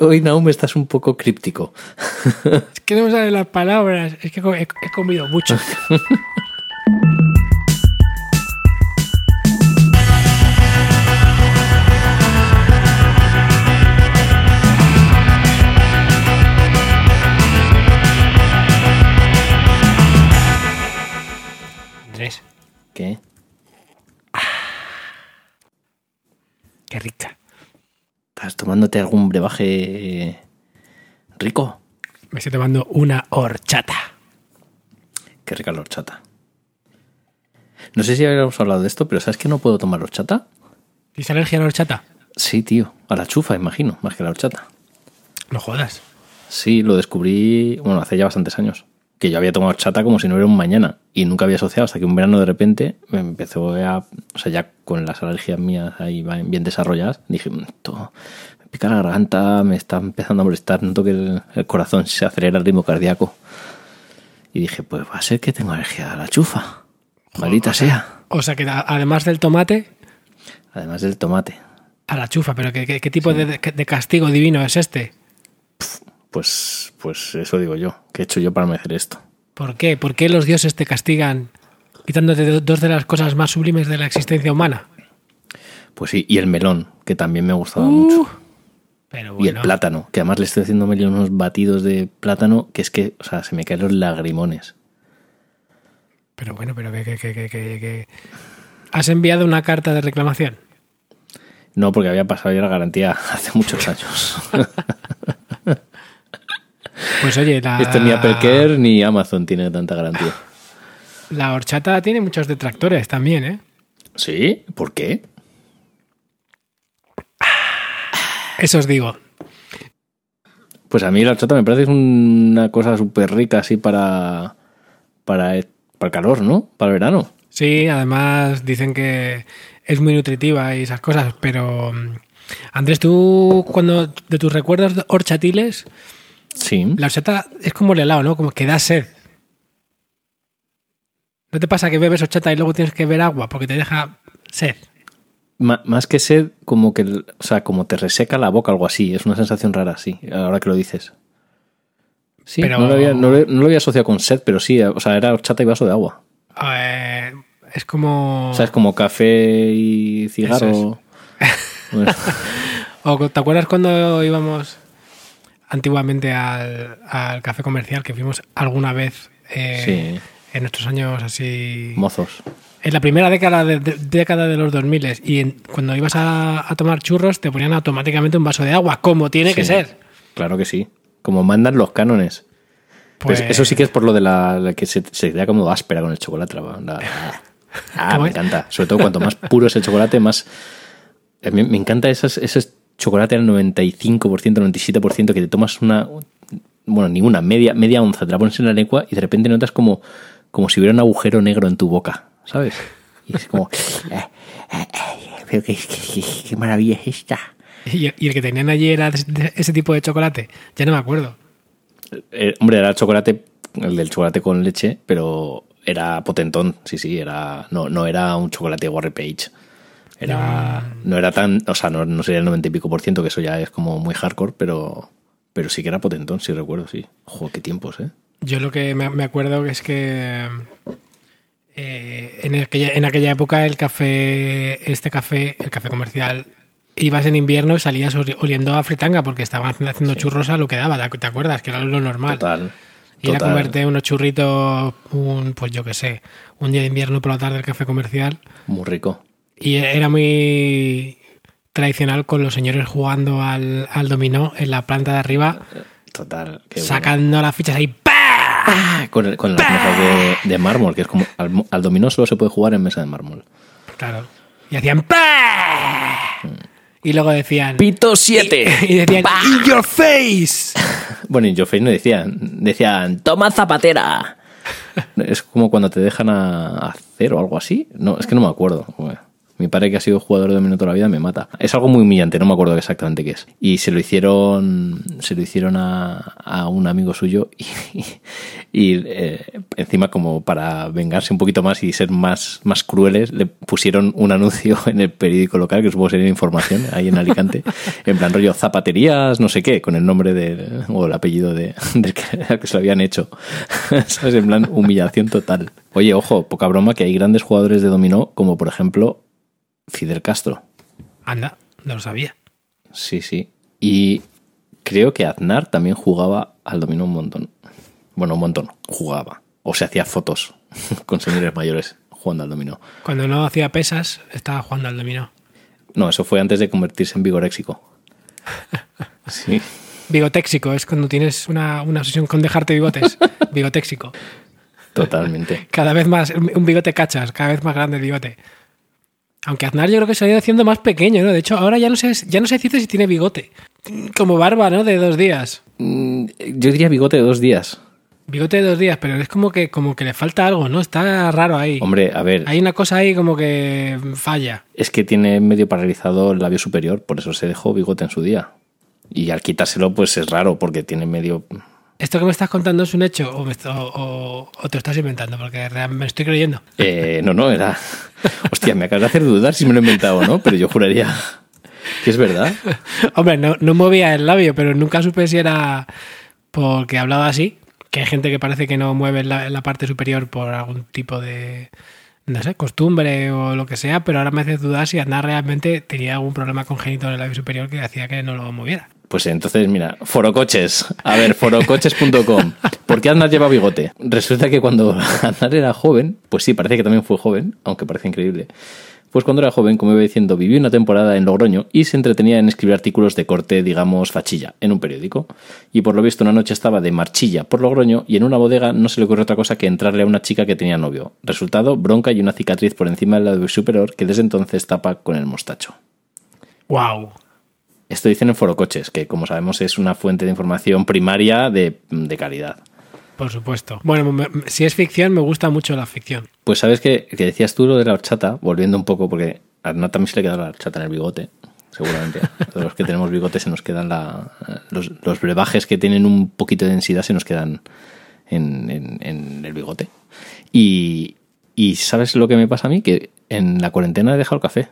Hoy, Naum, estás un poco críptico. Es que no me salen las palabras. Es que he, he comido mucho. ¿Estás tomándote algún brebaje rico? Me estoy tomando una horchata. Qué rica la horchata. No sé si habíamos hablado de esto, pero ¿sabes que no puedo tomar horchata? ¿Tienes alergia a la horchata? Sí, tío. A la chufa, imagino, más que a la horchata. No jodas. Sí, lo descubrí, bueno, hace ya bastantes años. Que yo había tomado horchata como si no hubiera un mañana. Y nunca había asociado hasta que un verano de repente me empezó a. O sea, ya con las alergias mías ahí bien desarrolladas, dije, "Mm, esto me pica la garganta, me está empezando a molestar, noto que el, el corazón se acelera el ritmo cardíaco. Y dije, pues va a ser que tengo alergia a la chufa. Maldita sea. O sea que además del tomate, Además del tomate. a la chufa. ¿Pero qué, qué- qué tipo de, de castigo divino es este? Pues, pues eso digo yo. ¿Qué he hecho yo para merecer esto? ¿Por qué? ¿Por qué los dioses te castigan quitándote do- dos de las cosas más sublimes de la existencia humana? Pues sí, y el melón, que también me ha gustado Uh, mucho. Pero Y el plátano, que además le estoy haciendo medio unos batidos de plátano que es que, o sea, se me caen los lagrimones. pero bueno, pero que, que, que- que- ¿Has enviado una carta de reclamación? No, porque había pasado ya la garantía hace muchos años. Pues oye, la, Esto ni Apple Care ni Amazon tiene tanta garantía. la horchata tiene muchos detractores también, ¿eh? ¿Sí? ¿Por qué? Eso os digo. Pues a mí la horchata me parece una cosa súper rica así para, para, para el calor, ¿no? Para el verano. Sí, además dicen que es muy nutritiva y esas cosas, pero mm, Andrés, tú cuando de tus recuerdos horchatiles, Sí. la horchata es como el helado, ¿no? Como que da sed. ¿No te pasa que bebes horchata y luego tienes que beber agua porque te deja sed? Más que sed, como que, o sea, como te reseca la boca, algo así. Es una sensación rara, sí, ahora que lo dices. Sí, Pero- no, lo había, no lo- no lo había asociado con sed, pero sí, o sea, era horchata y vaso de agua. Eh, es como... O sea, es como café y cigarro. Bueno, ¿O ¿Te acuerdas cuando íbamos antiguamente al, al café comercial que fuimos alguna vez eh, en nuestros años así... sí, mozos. En la primera década de, de- década de los 2000 y en- cuando ibas a, a tomar churros te ponían automáticamente un vaso de agua, como tiene que ser. Claro que sí. Como mandan los cánones. Pues, Pues- eso sí que es por lo de la, la que se, se queda como áspera con el chocolate. la- la- ah, ¿Cómo me es? encanta. Sobre todo cuanto más puro es el chocolate, más. mí me encanta esas, ese chocolate al 95%, 97% que te tomas una. Bueno, ni una, media, media onza, te la pones en la lengua y de repente notas como, como si hubiera un agujero negro en tu boca, ¿sabes? Y es como. "Ah, ah, ah, pero qué, qué- qué- qué maravilla es esta. Y, y el que tenían allí era ese tipo de chocolate. Ya no me acuerdo. Eh, hombre, era el chocolate, el del chocolate con leche, pero era potentón, sí, sí, era, no, no era un chocolate Warren Page. Era, no era tan, o sea, no, no sería el 90 y pico por ciento, que eso ya es como muy hardcore, pero, pero sí que era potentón, sí recuerdo, sí. Ojo, qué tiempos, ¿eh? Yo lo que me, acuerdo es que eh, en, aquella, en aquella época el café, este café, el café comercial, ibas en invierno y salías oli- oliendo a fritanga porque estaban haciendo churros a lo que daba, ¿te acuerdas? Que era lo normal. Total. Ir a total. comerte unos churritos, un, pues yo qué sé, un día de invierno por la tarde el café comercial. Muy rico. Y era muy tradicional con los señores jugando al, al dominó en la planta de arriba, Total. bueno. sacando las fichas ahí. ¡pa! Ah, Con, con las mesas de, de mármol, que es como, al, al dominó solo se puede jugar en mesa de mármol. Claro. Y hacían ¡pa! Y luego decían. Pito 7. Y decían ¡In your face! Bueno, y Joffrey no decían, decían, toma zapatera. Es como cuando te dejan a, a cero o algo así. No, es que no me acuerdo. Bueno, Mi padre, que ha sido jugador de dominó toda la vida, me mata. Es algo muy humillante, no me acuerdo exactamente qué es. Y se lo hicieron, se lo hicieron a, a un amigo suyo y, y eh, encima como para vengarse un poquito más y ser más, más crueles, le pusieron un anuncio en el periódico local, que supongo sería información, ahí en Alicante, en plan rollo zapaterías, no sé qué, con el nombre de, o el apellido de, del que, que se lo habían hecho. ¿Sabes? En plan humillación total. Oye, ojo, poca broma que hay grandes jugadores de dominó, como por ejemplo Fidel Castro. Anda, no lo sabía. Sí, sí. Y creo que Aznar también jugaba al dominó un montón. Bueno, un montón. Jugaba. O se hacía fotos con señores mayores jugando al dominó. Cuando no hacía pesas, estaba jugando al dominó. No, eso fue antes de convertirse en vigoréxico. Sí. Bigotéxico, es cuando tienes una, una obsesión con dejarte bigotes. Bigotéxico. Totalmente. Cada vez más, un bigote cachas, cada vez más grande el bigote. Aunque Aznar yo creo que se ha ido haciendo más pequeño, ¿no? De hecho, ahora ya no sé, ya no sé decirte si tiene bigote. Como barba, ¿no? De dos días. Mm, Yo diría bigote de dos días. Bigote de dos días, pero es como que, como que le falta algo, ¿no? Está raro ahí. Hombre, a ver, Hay una cosa ahí como que falla. es que tiene medio paralizado el labio superior, por eso se dejó bigote en su día. Y al quitárselo, pues es raro, porque tiene medio. ¿Esto que me estás contando es un hecho o, me- o- o- te lo estás inventando? Porque real- me estoy creyendo. Eh, no, no, era. Hostia, me acabas de hacer dudar si me lo he inventado o no, pero yo juraría que es verdad. Hombre, no, no movía el labio, pero nunca supe si era porque hablaba así. Que hay gente que parece que no mueve la, la parte superior por algún tipo de, no sé, costumbre o lo que sea, pero ahora me hace dudar si Aznar realmente tenía algún problema congénito en el labio superior que hacía que no lo moviera. Pues entonces, mira, forocoches. A ver, forocoches.com. ¿Por qué Aznar lleva bigote? Resulta que cuando Aznar era joven, pues sí, parece que también fue joven, aunque parece increíble. Pues cuando era joven, como iba diciendo, vivió una temporada en Logroño y se entretenía en escribir artículos de corte, digamos, fachilla, en un periódico. Y por lo visto una noche estaba de marchilla por Logroño y en una bodega no se le ocurrió otra cosa que entrarle a una chica que tenía novio. Resultado, bronca y una cicatriz por encima del lado superior que desde entonces tapa con el mostacho. ¡Wow! Esto dicen en Forocoches, que como sabemos es una fuente de información primaria de, de calidad. Por supuesto. Bueno, me- si es ficción, me gusta mucho la ficción. Pues sabes que, que decías tú lo de la horchata, volviendo un poco, porque a Arnau también se le queda la horchata en el bigote, seguramente. A los que tenemos bigote se nos quedan la, los, los brebajes que tienen un poquito de densidad se nos quedan en, en- en el bigote. Y, y ¿sabes lo que me pasa a mí? Que en la cuarentena he dejado el café.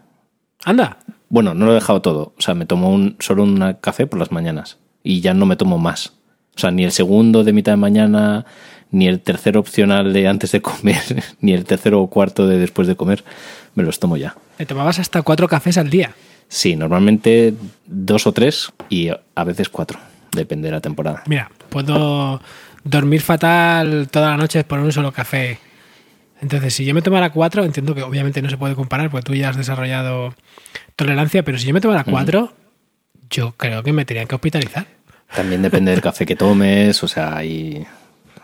Anda, Bueno, no lo he dejado todo. O sea, me tomo un, solo un café por las mañanas. Y ya no me tomo más. O sea, ni el segundo de mitad de mañana, ni el tercero opcional de antes de comer, ni el tercero o cuarto de después de comer, me los tomo ya. te tomabas hasta cuatro cafés al día. Sí, normalmente dos o tres y a veces cuatro. Depende de la temporada. Mira, puedo dormir fatal toda la noche por un solo café. Entonces, si yo me tomara cuatro, entiendo que obviamente no se puede comparar porque tú ya has desarrollado tolerancia, pero si yo me tomara cuatro, yo creo que me tenían que hospitalizar. También depende del café que tomes, o sea, y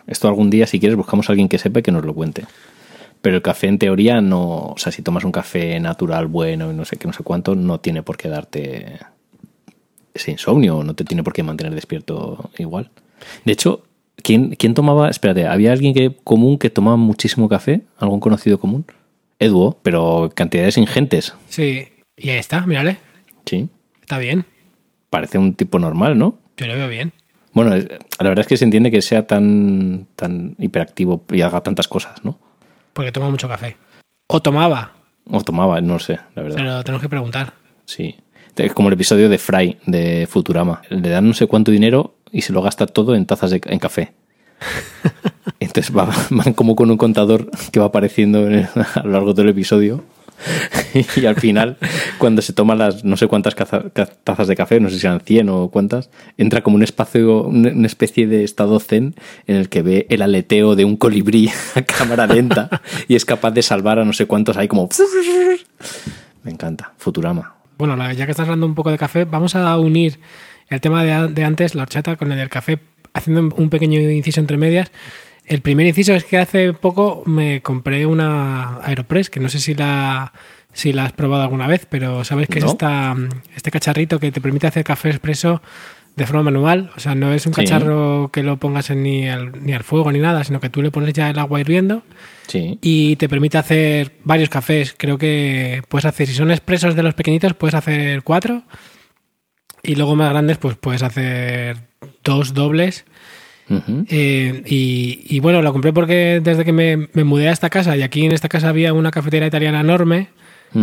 esto algún día, si quieres, buscamos a alguien que sepa y que nos lo cuente. Pero el café, en teoría, no. O sea, si tomas un café natural bueno y no sé qué, no sé cuánto, no tiene por qué darte ese insomnio, no te tiene por qué mantener despierto igual. De hecho, ¿quién, quién tomaba? Espérate, ¿había alguien que, común que tomaba muchísimo café? ¿Algún conocido común? Eduo, pero cantidades ingentes. Sí, y ahí está, mírale, Sí. está bien, Parece un tipo normal, ¿no? yo lo veo bien. Bueno, la verdad es que se entiende que sea tan, tan hiperactivo y haga tantas cosas, ¿no? Porque toma mucho café. O tomaba, O tomaba, no sé, la verdad. se lo tenemos que preguntar. Sí. Es como el episodio de Fry de Futurama. Le dan no sé cuánto dinero y se lo gasta todo en tazas de en café. Entonces va- van como con un contador que va apareciendo a lo largo del episodio. Y al final, cuando se toma las no sé cuántas tazas de café, no sé si eran 100 o cuántas, entra como un espacio, una especie de estado zen en el que ve el aleteo de un colibrí a cámara lenta y es capaz de salvar a no sé cuántos ahí como... Me encanta, Futurama. Bueno, ya que estás hablando un poco de café, vamos a unir el tema de, de antes, la horchata, con el del café, haciendo un pequeño inciso entre medias. El primer inciso es que hace poco me compré una Aeropress, que no sé si la, si la has probado alguna vez, pero sabes que No. es esta, este cacharrito que te permite hacer café expreso de forma manual. O sea, no es un Sí. cacharro que lo pongas en ni, al, ni al fuego ni nada, sino que tú le pones ya el agua hirviendo Sí. y te permite hacer varios cafés. Creo que puedes hacer, si son expresos de los pequeñitos, puedes hacer cuatro. Y luego más grandes, pues puedes hacer dos dobles. Eh, y, y bueno, lo compré porque desde que me, me mudé a esta casa, y aquí en esta casa había una cafetera italiana enorme,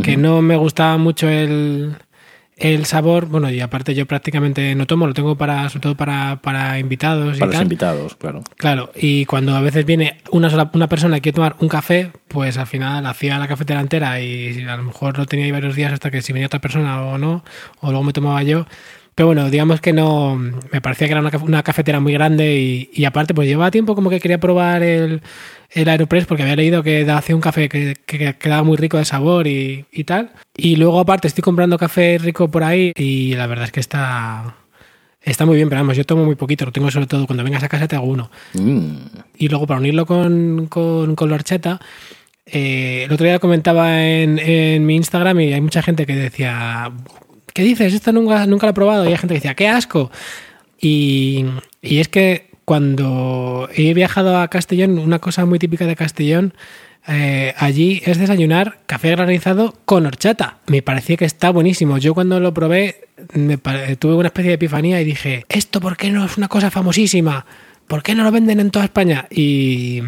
que no me gustaba mucho el, el sabor. Bueno, y aparte yo prácticamente no tomo, lo tengo para, sobre todo para, para invitados y Para los tal. invitados, claro. Claro, y cuando a veces viene una sola una persona y quiere tomar un café, pues al final hacía la cafetera entera y a lo mejor lo tenía ahí varios días hasta que si venía otra persona o no, o luego me tomaba yo. Pero bueno, digamos que no, me parecía que era una, caf- una cafetera muy grande y, y aparte pues llevaba tiempo como que quería probar el, el Aeropress porque había leído que hacía un café que, que quedaba muy rico de sabor y, y tal. Y luego aparte estoy comprando café rico por ahí y la verdad es que está... Está muy bien, pero vamos, yo tomo muy poquito, lo tengo sobre todo cuando vengas a casa te hago uno. Mm. Y luego para unirlo con, con, con la horchata, eh, el otro día comentaba en, en mi Instagram y hay mucha gente que decía, ¿qué dices? Esto nunca, nunca lo he probado. Y hay gente que decía, ¡qué asco! Y, y es que cuando he viajado a Castellón, una cosa muy típica de Castellón, eh, allí es desayunar café granizado con horchata. Me parecía que está buenísimo. Yo cuando lo probé tuve una especie de epifanía y dije, ¿esto por qué no es una cosa famosísima? ¿Por qué no lo venden en toda España? Y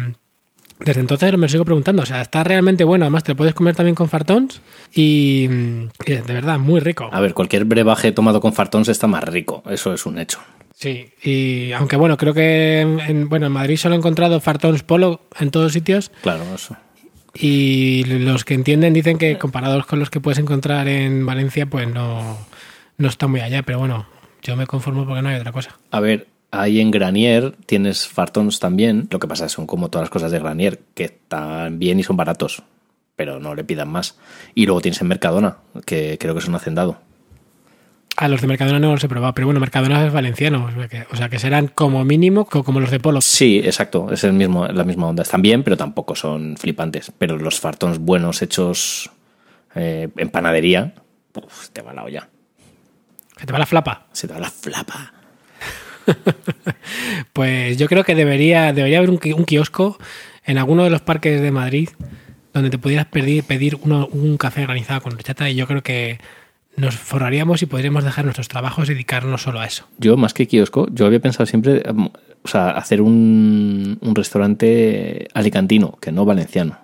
desde entonces me lo sigo preguntando. O sea, está realmente bueno. Además, te lo puedes comer también con fartons y, y de verdad, muy rico. A ver, cualquier brebaje tomado con fartons está más rico, eso es un hecho. Sí, y aunque bueno, creo que en, en- bueno, en Madrid solo he encontrado fartons polo en todos sitios Claro, eso. y los que entienden dicen que comparados con los que puedes encontrar en Valencia, pues no, no está muy allá, pero bueno, yo me conformo porque no hay otra cosa. A ver, ahí en Granier tienes fartons también. Lo que pasa es que son como todas las cosas de Granier, que están bien y son baratos, pero no le pidan más. Y luego tienes en Mercadona, que creo que es un hacendado. A los de Mercadona no los he probado, pero bueno, Mercadona es valenciano, o sea que, o sea que serán como mínimo co- como los de Polo. Sí, exacto, es el mismo, la misma onda. Están bien, pero tampoco son flipantes. Pero los fartons buenos hechos eh, en panadería, uf, te va la olla. Se te va la flapa. Se te va la flapa. Pues yo creo que debería, debería haber un, kiosco en alguno de los parques de Madrid donde te pudieras pedir, pedir un café granizado con horchata y yo creo que nos forraríamos y podríamos dejar nuestros trabajos y dedicarnos solo a eso. Yo, más que kiosco, yo había pensado siempre, o sea, hacer un, un restaurante alicantino, que no valenciano.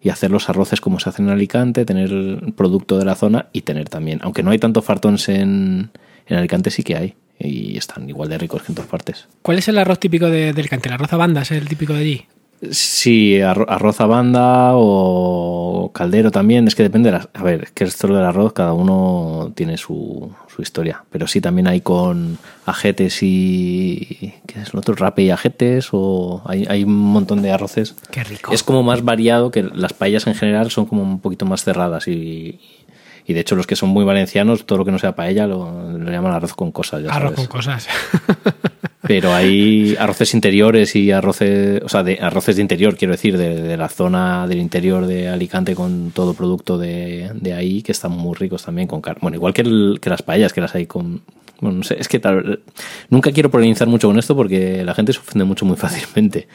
Y hacer los arroces como se hacen en Alicante, tener producto de la zona y tener también, aunque no hay tanto fartons en, en Alicante, sí que hay. Y están igual de ricos que en todas partes. ¿Cuál es el arroz típico de, del Cante? ¿El arroz a banda es el típico de allí? Sí, arro- arroz a banda o caldero también, es que depende de las... A ver, es que esto del arroz, cada uno tiene su, su historia, pero sí también hay con ajetes y... ¿Qué es lo otro? Rape y ajetes o hay, hay un montón de arroces. Qué rico. Es como más variado que las paellas en general son como un poquito más cerradas y... Y de hecho los que son muy valencianos, todo lo que no sea paella lo, lo llaman arroz con cosas. Ya arroz sabes. con cosas. Pero hay arroces interiores y arroces, o sea, de arroces de interior, quiero decir, de, de la zona del interior de Alicante con todo producto de, de ahí que están muy ricos también con carne. Bueno, igual que, el- que las paellas, que las hay con... Bueno, no sé, es que tal, nunca quiero polemizar mucho con esto porque la gente se ofende mucho muy fácilmente.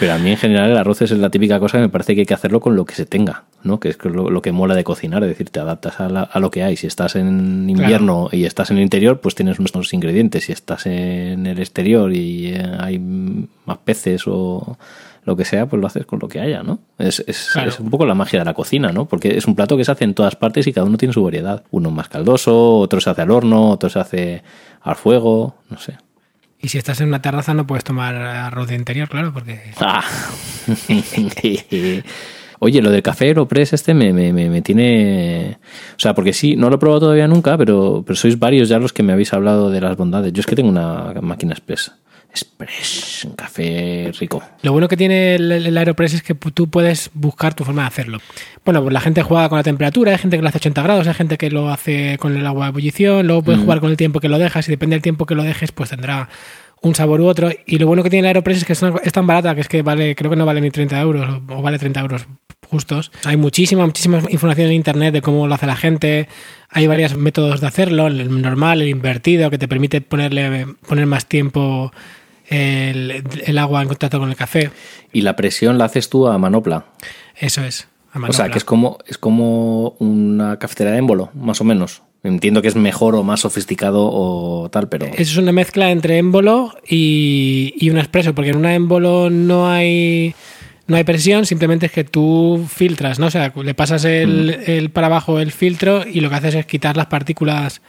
Pero a mí en general el arroz es la típica cosa que me parece que hay que hacerlo con lo que se tenga, ¿no? Que es lo, lo que mola de cocinar, es decir, te adaptas a, la- a lo que hay. Si estás en invierno y estás en el interior, pues tienes unos ingredientes. Si estás en el exterior y eh, hay más peces o lo que sea, pues lo haces con lo que haya, ¿no? Es, es, Claro. es un poco la magia de la cocina, ¿no? Porque es un plato que se hace en todas partes y cada uno tiene su variedad. Uno más caldoso, otro se hace al horno, otro se hace al fuego, no sé. Y si estás en una terraza no puedes tomar arroz de interior, claro, porque... Ah. Oye, lo del café Aeropress este me, me, me, me tiene... O sea, porque sí, no lo he probado todavía nunca, pero, pero sois varios ya los que me habéis hablado de las bondades. Yo es que tengo una máquina Express. Express, un café rico. Lo bueno que tiene el, el Aeropress es que tú puedes buscar tu forma de hacerlo. Bueno, pues la gente juega con la temperatura, hay gente que lo hace a 80 grados, hay gente que lo hace con el agua de ebullición, luego puedes jugar con el tiempo que lo dejas y depende del tiempo que lo dejes, pues tendrá un sabor u otro. Y lo bueno que tiene el Aeropress es que es, una- es tan barata que es que vale, creo que no vale ni 30 euros o vale 30 euros justos. Hay muchísima, muchísima información en internet de cómo lo hace la gente. Hay varios métodos de hacerlo, el normal, el invertido, que te permite ponerle poner más tiempo el, el agua en contacto con el café. Y la presión la haces tú a manopla. Eso es. a O sea, que es como, es como una cafetera de émbolo, más o menos. Entiendo que es mejor o más sofisticado o tal, pero... Eso es una mezcla entre émbolo y, y un expreso, porque en una émbolo no hay no hay presión, simplemente es que tú filtras, ¿no? O sea, le pasas el, el para abajo el filtro y lo que haces es quitar las partículas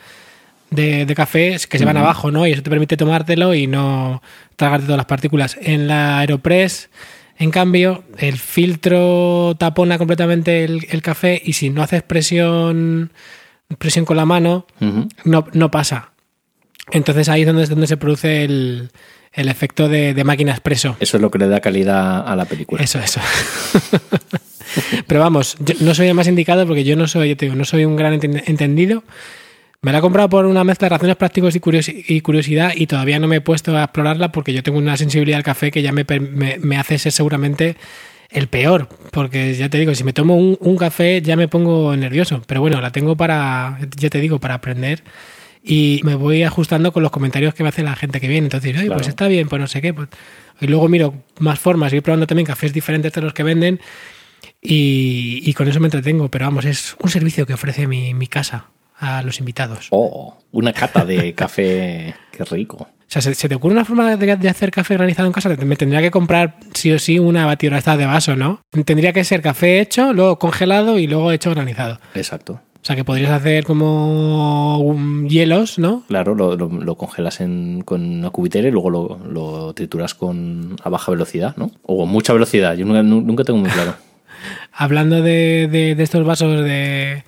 de, de café que se van abajo, ¿no? Y eso te permite tomártelo y no tragarte todas las partículas. En la Aeropress, en cambio, el filtro tapona completamente el, el café y si no haces presión, presión con la mano, no, no pasa. Entonces ahí es donde, es donde se produce el, el efecto de, de máquina expreso. Eso es lo que le da calidad a la película. Eso, eso. Pero vamos, yo no soy el más indicado porque yo no soy, yo te digo, no soy un gran enten- entendido. Me la he comprado por una mezcla de razones prácticos y, curiosi- y curiosidad y todavía no me he puesto a explorarla porque yo tengo una sensibilidad al café que ya me, me, me hace ser seguramente el peor. Porque ya te digo, si me tomo un, un café ya me pongo nervioso. Pero bueno, la tengo para, ya te digo, para aprender y me voy ajustando con los comentarios que me hace la gente que viene. Entonces, oye, Claro. pues está bien, pues no sé qué. Pues. Y luego miro más formas, ir probando también cafés diferentes de los que venden y, y con eso me entretengo. Pero vamos, es un servicio que ofrece mi, mi casa a los invitados. Oh, una cata de café. Qué rico. O sea, ¿se, te ocurre una forma de, de hacer café granizado en casa? Me tendría que comprar sí o sí una batidora esta de vaso, ¿no? Tendría que ser café hecho, luego congelado y luego hecho granizado. Exacto. O sea, que podrías hacer como um, hielos, ¿no? Claro, lo, lo- lo congelas en- con una cubitera y luego lo, lo trituras con a baja velocidad, ¿no? O con mucha velocidad. Yo nunca, nu- nunca tengo muy claro. Hablando de, de- de estos vasos de,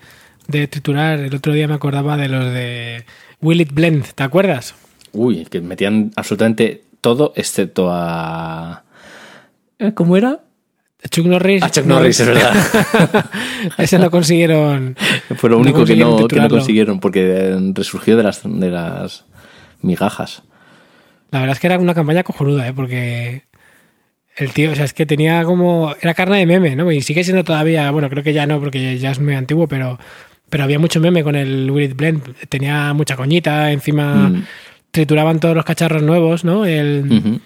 de triturar, el otro día me acordaba de los de Will It Blend, ¿te acuerdas? Uy, que metían absolutamente todo excepto a... ¿Eh, ¿Cómo era? Chuck Norris. A Chuck Norris, es verdad. Ese no consiguieron. Fue lo no único que, no, que no triturarlo. consiguieron, porque resurgió de las, de las migajas. La verdad es que era una campaña cojonuda, ¿eh? Porque el tío, o sea, es que tenía como. Era carne de meme, ¿no? Y sigue siendo todavía. Bueno, creo que ya no, porque ya es muy antiguo, pero. Pero había mucho meme con el Will It Blend. Tenía mucha coñita, encima Mm. trituraban todos los cacharros nuevos, ¿no? El.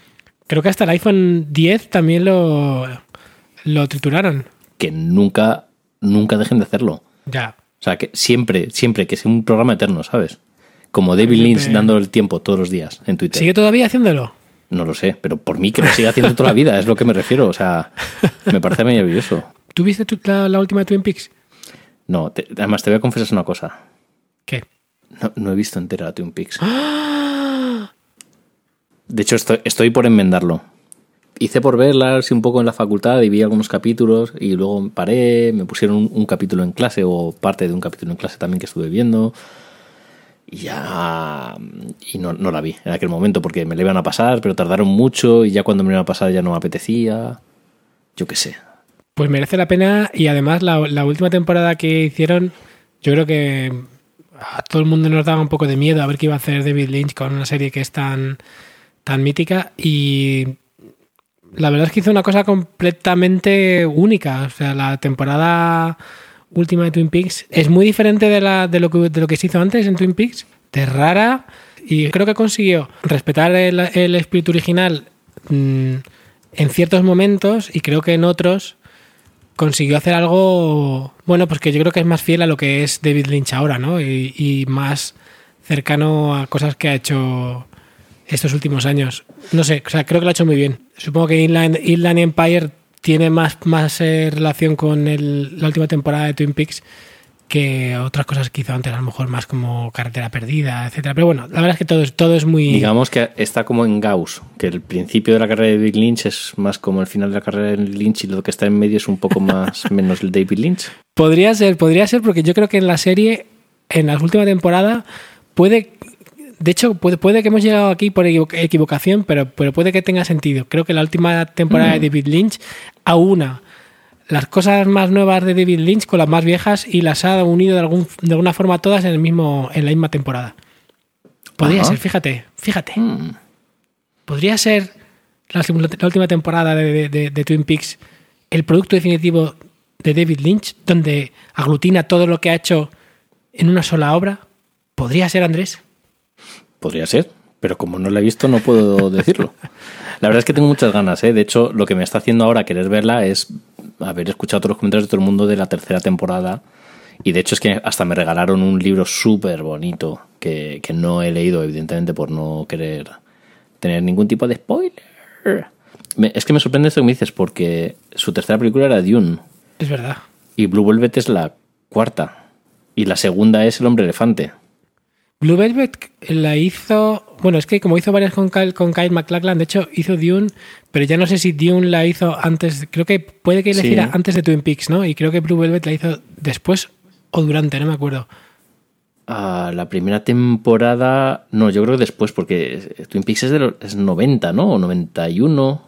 Creo que hasta el iPhone 10 también lo, lo trituraron. Que nunca, nunca dejen de hacerlo. Ya. O sea, que siempre, siempre, que sea un programa eterno, ¿sabes? Como David Lynch dando el tiempo todos los días en Twitter. ¿Sigue todavía haciéndolo? No lo sé, pero por mí que lo siga haciendo toda la vida, es lo que me refiero. O sea, me parece maravilloso. ¿Tú viste la, la última de Twin Peaks? No, te- además te voy a confesar una cosa. ¿Qué? No, no he visto entera la Twin Peaks. De hecho, estoy, estoy por enmendarlo. Hice por verla así un poco en la facultad y vi algunos capítulos y luego paré, me pusieron un, un capítulo en clase o parte de un capítulo en clase también que estuve viendo. Y ya... Y no, no la vi en aquel momento porque me la iban a pasar, pero tardaron mucho y ya cuando me la iban a pasar ya no me apetecía. Yo qué sé. Pues merece la pena y además la, última temporada que hicieron, yo creo que a todo el mundo nos daba un poco de miedo a ver qué iba a hacer David Lynch con una serie que es tan, tan mítica y la verdad es que hizo una cosa completamente única. O sea, la temporada última de Twin Peaks es muy diferente de, la, de, lo, que, de lo que se hizo antes en Twin Peaks, de rara y creo que consiguió respetar el, el espíritu original mm, en ciertos momentos y creo que en otros consiguió hacer algo, bueno, pues que yo creo que es más fiel a lo que es David Lynch ahora, ¿no? Y, y más cercano a cosas que ha hecho estos últimos años. No sé, o sea, creo que lo ha hecho muy bien. Supongo que Inland, Empire tiene más, más eh, relación con el- la última temporada de Twin Peaks que otras cosas que hizo antes, a lo mejor más como Carretera Perdida, etcétera. Pero bueno, la verdad es que todo es, todo es muy... Digamos que está como en Gauss, que el principio de la carrera de David Lynch es más como el final de la carrera de Lynch y lo que está en medio es un poco más menos el David Lynch. Podría ser, podría ser, porque yo creo que en la serie, en la última temporada, puede. De hecho, puede, puede que hemos llegado aquí por equivo- equivocación, pero, pero puede que tenga sentido. Creo que la última temporada de David Lynch aúna las cosas más nuevas de David Lynch con las más viejas y las ha unido de, algún, de alguna forma todas en, el mismo, en la misma temporada. Podría Ajá. ser, fíjate, fíjate. Mm. ¿podría ser la, la última temporada de, de- de Twin Peaks el producto definitivo de David Lynch, donde aglutina todo lo que ha hecho en una sola obra? ¿Podría ser, Andrés? Podría ser, pero como no la he visto no puedo decirlo. La verdad es que tengo muchas ganas, ¿eh? De hecho, lo que me está haciendo ahora querer verla es haber escuchado todos los comentarios de todo el mundo de la tercera temporada. Y de hecho es que hasta me regalaron un libro súper bonito que, que no he leído, evidentemente, por no querer tener ningún tipo de spoiler. Me- es que me sorprende esto que me dices, porque su tercera película era Dune Es verdad. y Blue Velvet es la cuarta. Y la segunda es El hombre elefante. Blue Velvet la hizo. Bueno, es que como hizo varias con Kyle, con Kyle MacLachlan, de hecho hizo Dune, pero ya no sé si Dune la hizo antes. Creo que puede que Sí. hiciera antes de Twin Peaks, ¿no? Y creo que Blue Velvet la hizo después o durante, no me acuerdo. Ah, la primera temporada. No, yo creo que después, porque Twin Peaks es de los es 90, ¿no? O 91.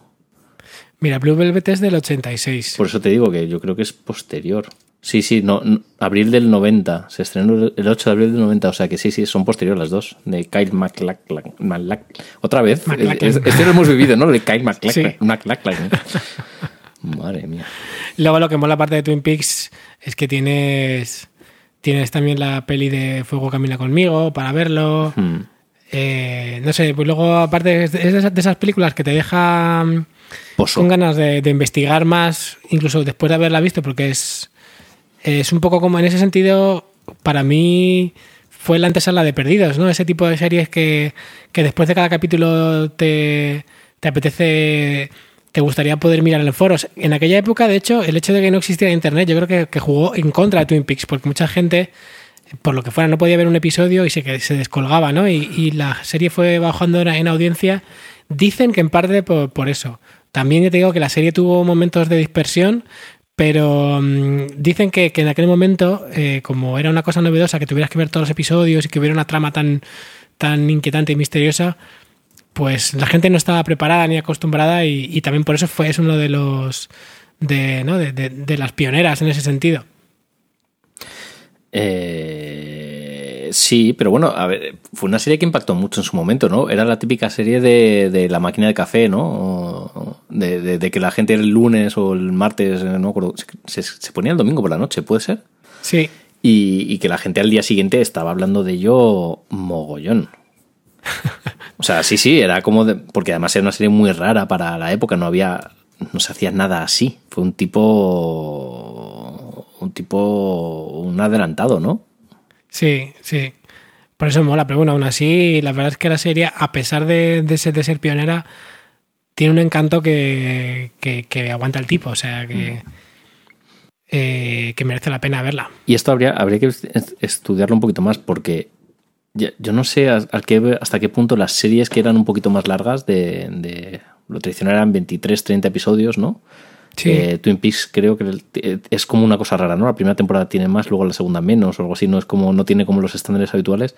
Mira, Blue Velvet es del 86. Por eso te digo que yo creo que es posterior. Sí, sí, no, no, abril del 90. Se estrenó el 8 de abril del 90. O sea que sí, sí, son posteriores las dos. De Kyle MacLachlan. Maclac- Otra vez. MacLachlan. Es- es- Este lo hemos vivido, ¿no? De Kyle MacLachlan. Sí. MacLachlan. Madre mía. Luego lo que mola aparte de Twin Peaks es que tienes. Tienes también la peli de Fuego Camina conmigo para verlo. Hmm. Eh, no sé, pues luego aparte es de es de esas- de esas películas que te dejan Pozo. con ganas de, de investigar más, incluso después de haberla visto, porque es, es un poco como en ese sentido, para mí fue la antesala de Perdidos, ¿no? Ese tipo de series que, que después de cada capítulo te, te apetece, te gustaría poder mirar en foros. En aquella época, de hecho, el hecho de que no existiera internet, yo creo que, que jugó en contra de Twin Peaks, porque mucha gente por lo que fuera, no podía ver un episodio y se, que se descolgaba, ¿no? Y, y la serie fue bajando en, en audiencia. Dicen que en parte por, por eso. También te digo que la serie tuvo momentos de dispersión, pero mm, dicen que, en aquel momento, eh, como era una cosa novedosa, que tuvieras que ver todos los episodios y que hubiera una trama tan, tan inquietante y misteriosa, pues la gente no estaba preparada ni acostumbrada y, también por eso fue es uno de los de, ¿no? de, de- las pioneras en ese sentido. Eh, sí, pero bueno, a ver, fue una serie que impactó mucho en su momento, ¿no? Era la típica serie de, de la máquina de café, ¿no? De, de- de que la gente el lunes o el martes, no me acuerdo, se, se ponía el domingo por la noche, ¿puede ser? Sí, Y, y que la gente al día siguiente estaba hablando de ello mogollón. O sea, sí, sí, era como de, porque además era una serie muy rara para la época, no había, no se hacía nada así. Fue un tipo, un tipo, un adelantado, ¿no? Sí, sí. Por eso mola, pero bueno, aún así, la verdad es que la serie, a pesar de, de ser, de ser pionera, tiene un encanto que, que, que aguanta el tipo, o sea, que, eh, que merece la pena verla. Y esto habría, habría que est- estudiarlo un poquito más porque yo no sé qué- hasta qué punto las series que eran un poquito más largas de, de- lo tradicional eran 23, 30 episodios, ¿no? Sí. Eh, Twin Peaks creo que es como una cosa rara, ¿no? La primera temporada tiene más, luego la segunda menos o algo así, no es como no tiene como los estándares habituales,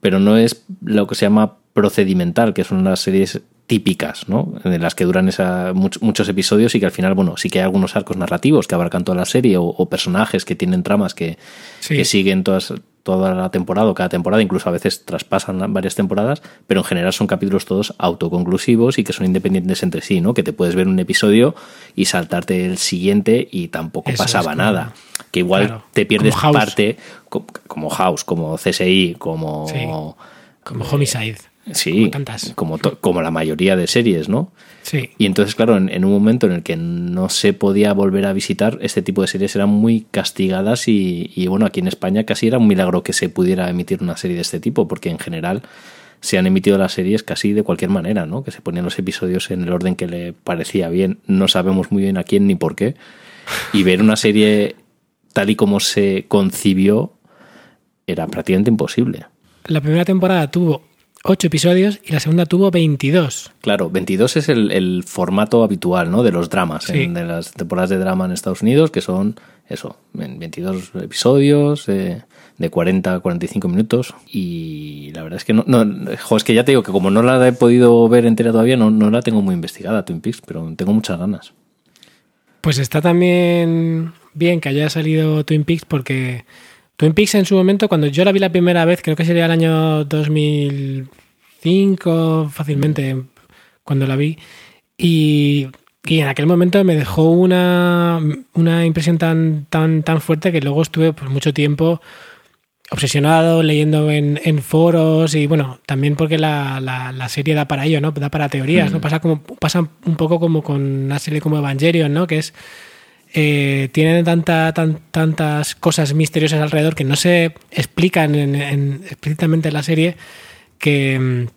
pero no es lo que se llama procedimental, que son las series típicas, ¿no? En las que duran esa, much- muchos episodios y que al final, bueno, sí que hay algunos arcos narrativos que abarcan toda la serie o, o personajes que tienen tramas que, Sí. que siguen todas, toda la temporada o cada temporada, incluso a veces traspasan varias temporadas, pero en general son capítulos todos autoconclusivos y que son independientes entre sí, ¿no? Que te puedes ver un episodio y saltarte el siguiente y tampoco Eso pasaba nada. Que igual claro, te pierdes como parte, co- como House, como CSI, como... Sí. Como Homicide. Sí, Como tantas. como, la mayoría de series, ¿no? Sí. Y entonces, claro, en, en un momento en el que no se podía volver a visitar, este tipo de series eran muy castigadas y, y, bueno, aquí en España casi era un milagro que se pudiera emitir una serie de este tipo, porque en general se han emitido las series casi de cualquier manera, ¿no? Que se ponían los episodios en el orden que le parecía bien, no sabemos muy bien a quién ni por qué, y ver una serie tal y como se concibió era prácticamente imposible. La primera temporada tuvo 8 episodios y la segunda tuvo 22. Claro, 22 es el, el formato habitual, ¿no? De los dramas, Sí. en- de las temporadas de drama en Estados Unidos, que son eso, en 22 episodios eh, de 40 a 45 minutos. Y la verdad es que no, no, jo, es que ya te digo que como no la he podido ver entera todavía, no, no la tengo muy investigada, Twin Peaks, pero tengo muchas ganas. Pues está también bien que haya salido Twin Peaks porque Twin Peaks en su momento, cuando yo la vi la primera vez, creo que sería el año 2005 fácilmente, cuando la vi. Y, y en aquel momento me dejó una, una impresión tan, tan, tan fuerte que luego estuve pues, mucho tiempo obsesionado, leyendo en, en, foros y bueno, también porque la, la, la, serie da para ello, ¿no? Da para teorías, ¿no? Pasa como pasa un poco como con una serie como Evangelion, ¿no? Que es eh, tienen tanta, tan, tantas cosas misteriosas alrededor que no se explican en, en, explícitamente en la serie que,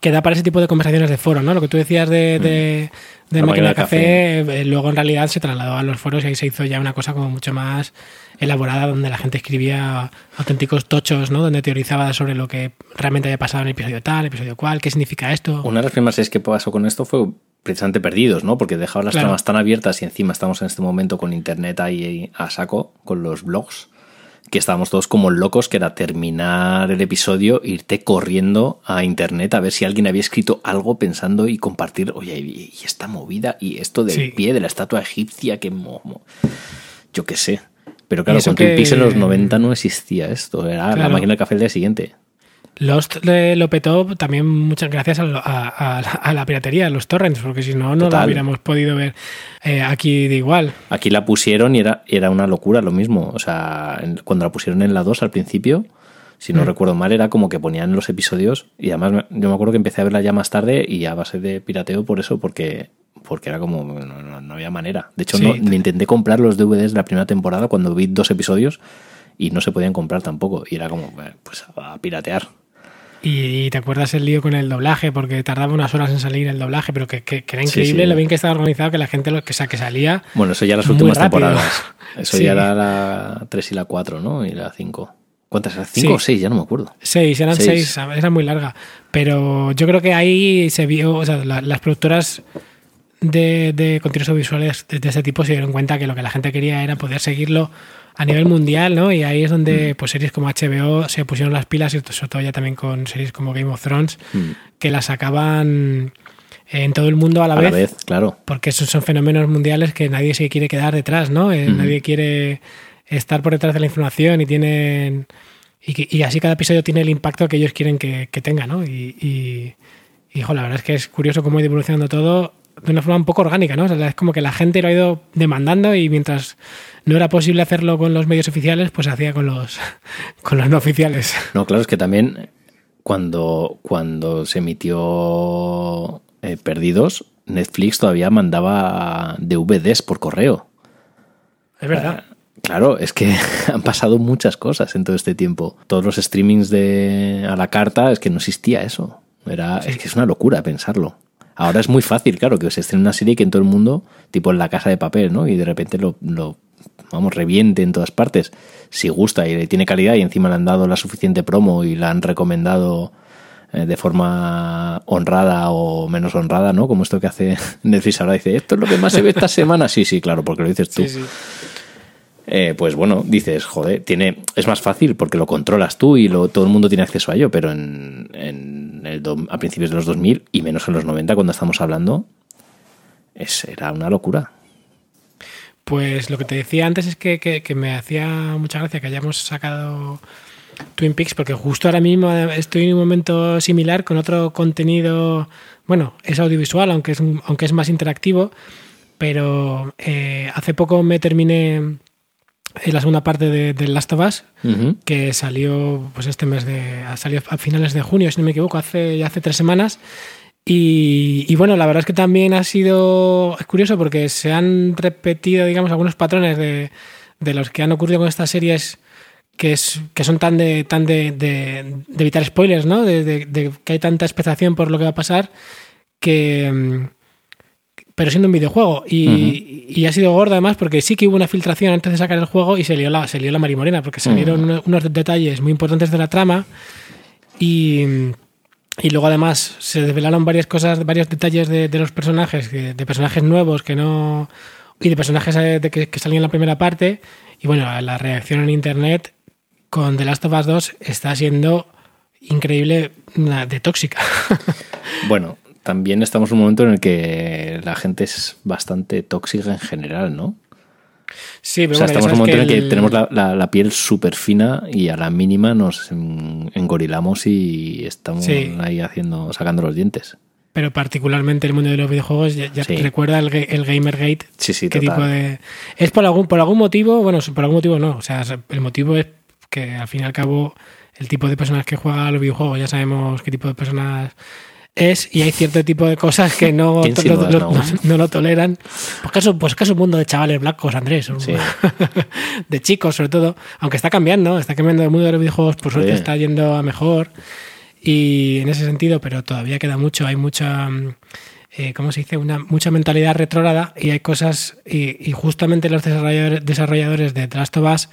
que da para ese tipo de conversaciones de foro, ¿no? Lo que tú decías de, de, de máquina de café, café, luego en realidad se trasladó a los foros y ahí se hizo ya una cosa como mucho más elaborada donde la gente escribía auténticos tochos, ¿no? Donde teorizaba sobre lo que realmente había pasado en el episodio tal, el episodio cual, qué significa esto. Una de las primeras series que pasó con esto fue precisamente perdidos, ¿no? Porque dejaban las claro. tramas tan abiertas y encima estamos en este momento con internet ahí a saco, con los blogs, que estábamos todos como locos, que era terminar el episodio, irte corriendo a internet a ver si alguien había escrito algo pensando y compartir, oye, y esta movida y esto del sí. pie de la estatua egipcia, que mo, mo. yo qué sé. Pero claro, con Twin Peaks en los 90 no existía esto, era claro. la máquina de café el día siguiente. Lost lo petó también muchas gracias a, a, a, la piratería, a los torrents, porque si no, no Total. lo hubiéramos podido ver eh, aquí de igual. Aquí la pusieron y era, era una locura lo mismo. O sea, cuando la pusieron en la 2 al principio, si no mm. recuerdo mal, era como que ponían los episodios y además yo me acuerdo que empecé a verla ya más tarde y a base de pirateo por eso, porque porque era como no, no, no había manera. De hecho, sí, no, me intenté comprar los DVDs de la primera temporada cuando vi dos episodios y no se podían comprar tampoco. Y era como, pues a piratear. Y, te acuerdas el lío con el doblaje, porque tardaba unas horas en salir el doblaje, pero que, que, que era increíble sí, sí. lo bien que estaba organizado, que la gente lo que, que salía. Bueno, eso ya las últimas temporadas. Eso sí. ya era la 3 y la 4, ¿no? Y la 5. ¿Cuántas eran? ¿Cinco o seis? Ya no me acuerdo. Seis, eran seis. seis, era muy larga. Pero yo creo que ahí se vio, o sea, la, las productoras de, de contenidos audiovisuales de, de, ese tipo se dieron cuenta que lo que la gente quería era poder seguirlo a nivel mundial, ¿no? Y ahí es donde pues series como HBO se pusieron las pilas y sobre todo ya también con series como Game of Thrones mm. que las sacaban en todo el mundo a la, a vez, la vez. claro. Porque esos son fenómenos mundiales que nadie se quiere quedar detrás, ¿no? Eh, mm. Nadie quiere estar por detrás de la información y tienen y, y, así cada episodio tiene el impacto que ellos quieren que, que tenga, ¿no? Y, y, y la verdad es que es curioso cómo ha ido evolucionando todo de una forma un poco orgánica, ¿no? O sea, es como que la gente lo ha ido demandando y mientras no era posible hacerlo con los medios oficiales, pues se hacía con los, con los no oficiales. No, claro, es que también cuando, cuando se emitió eh, Perdidos, Netflix todavía mandaba DVDs por correo. Es verdad. Uh, Claro, es que han pasado muchas cosas en todo este tiempo. Todos los streamings de a la carta, es que no existía eso. Era, sí. Es que es una locura pensarlo. Ahora es muy fácil, claro, que se estrene una serie que en todo el mundo, tipo en la casa de papel, ¿no? Y de repente lo, lo vamos, reviente en todas partes. Si gusta y tiene calidad y encima le han dado la suficiente promo y la han recomendado eh, de forma honrada o menos honrada, ¿no? Como esto que hace Netflix ahora dice, esto es lo que más se ve esta semana. Sí, sí, claro, porque lo dices tú. Sí, sí eh, pues bueno, dices, joder, tiene, es más fácil porque lo controlas tú y lo, todo el mundo tiene acceso a ello, pero en, en a principios de los 2000 y menos en los 90 cuando estamos hablando, es, era una locura. Pues lo que te decía antes es que, que, que me hacía mucha gracia que hayamos sacado Twin Peaks porque justo ahora mismo estoy en un momento similar con otro contenido, bueno, es audiovisual, aunque es, aunque es más interactivo, pero eh, hace poco me terminé en la segunda parte de, de Last of Us, uh -huh. que salió pues este mes de. salió a finales de junio, si no me equivoco, hace, hace tres semanas. Y, y, bueno, la verdad es que también ha sido es curioso porque se han repetido, digamos, algunos patrones de, de los que han ocurrido con estas series que, es, que son tan de tan de, de, de evitar spoilers, ¿no? De, de, que hay tanta expectación por lo que va a pasar que pero siendo un videojuego. Y, uh -huh. y, ha sido gordo además porque sí que hubo una filtración antes de sacar el juego y se lió la, se lió la marimorena porque salieron uh -huh. unos detalles muy importantes de la trama y, y luego además se desvelaron varias cosas, varios detalles de, de los personajes, de, de, personajes nuevos que no... y de personajes eh, de que, que salían en la primera parte. Y bueno, la reacción en internet con The Last of Us 2 está siendo increíble de tóxica. bueno, también estamos en un momento en el que la gente es bastante tóxica en general, ¿no? Sí, pero o sea, bueno, estamos en un momento en el que tenemos la, la, la piel súper fina y a la mínima nos engorilamos y estamos sí. ahí haciendo, sacando los dientes. pero particularmente el mundo de los videojuegos ya, ya Sí. recuerda el, el Gamergate. Sí, sí, qué total. tipo de es por algún por algún motivo, bueno, por algún motivo no, o sea, el motivo es que al fin y al cabo el tipo de personas que juega a los videojuegos ya sabemos qué tipo de personas es y hay cierto tipo de cosas que no, ¿Qué to- insinúas, lo- lo- no? no lo toleran. Pues que, es un, pues que es un mundo de chavales blancos, Andrés. Sí. de chicos, sobre todo. Aunque está cambiando, está cambiando el mundo de los videojuegos, por suerte está yendo a mejor. Y en ese sentido, pero todavía queda mucho. Hay mucha. mm, eh, ¿Cómo se dice? Una, mucha mentalidad retrógrada y hay cosas. Y, y justamente los desarrolladores, desarrolladores de The Last of Us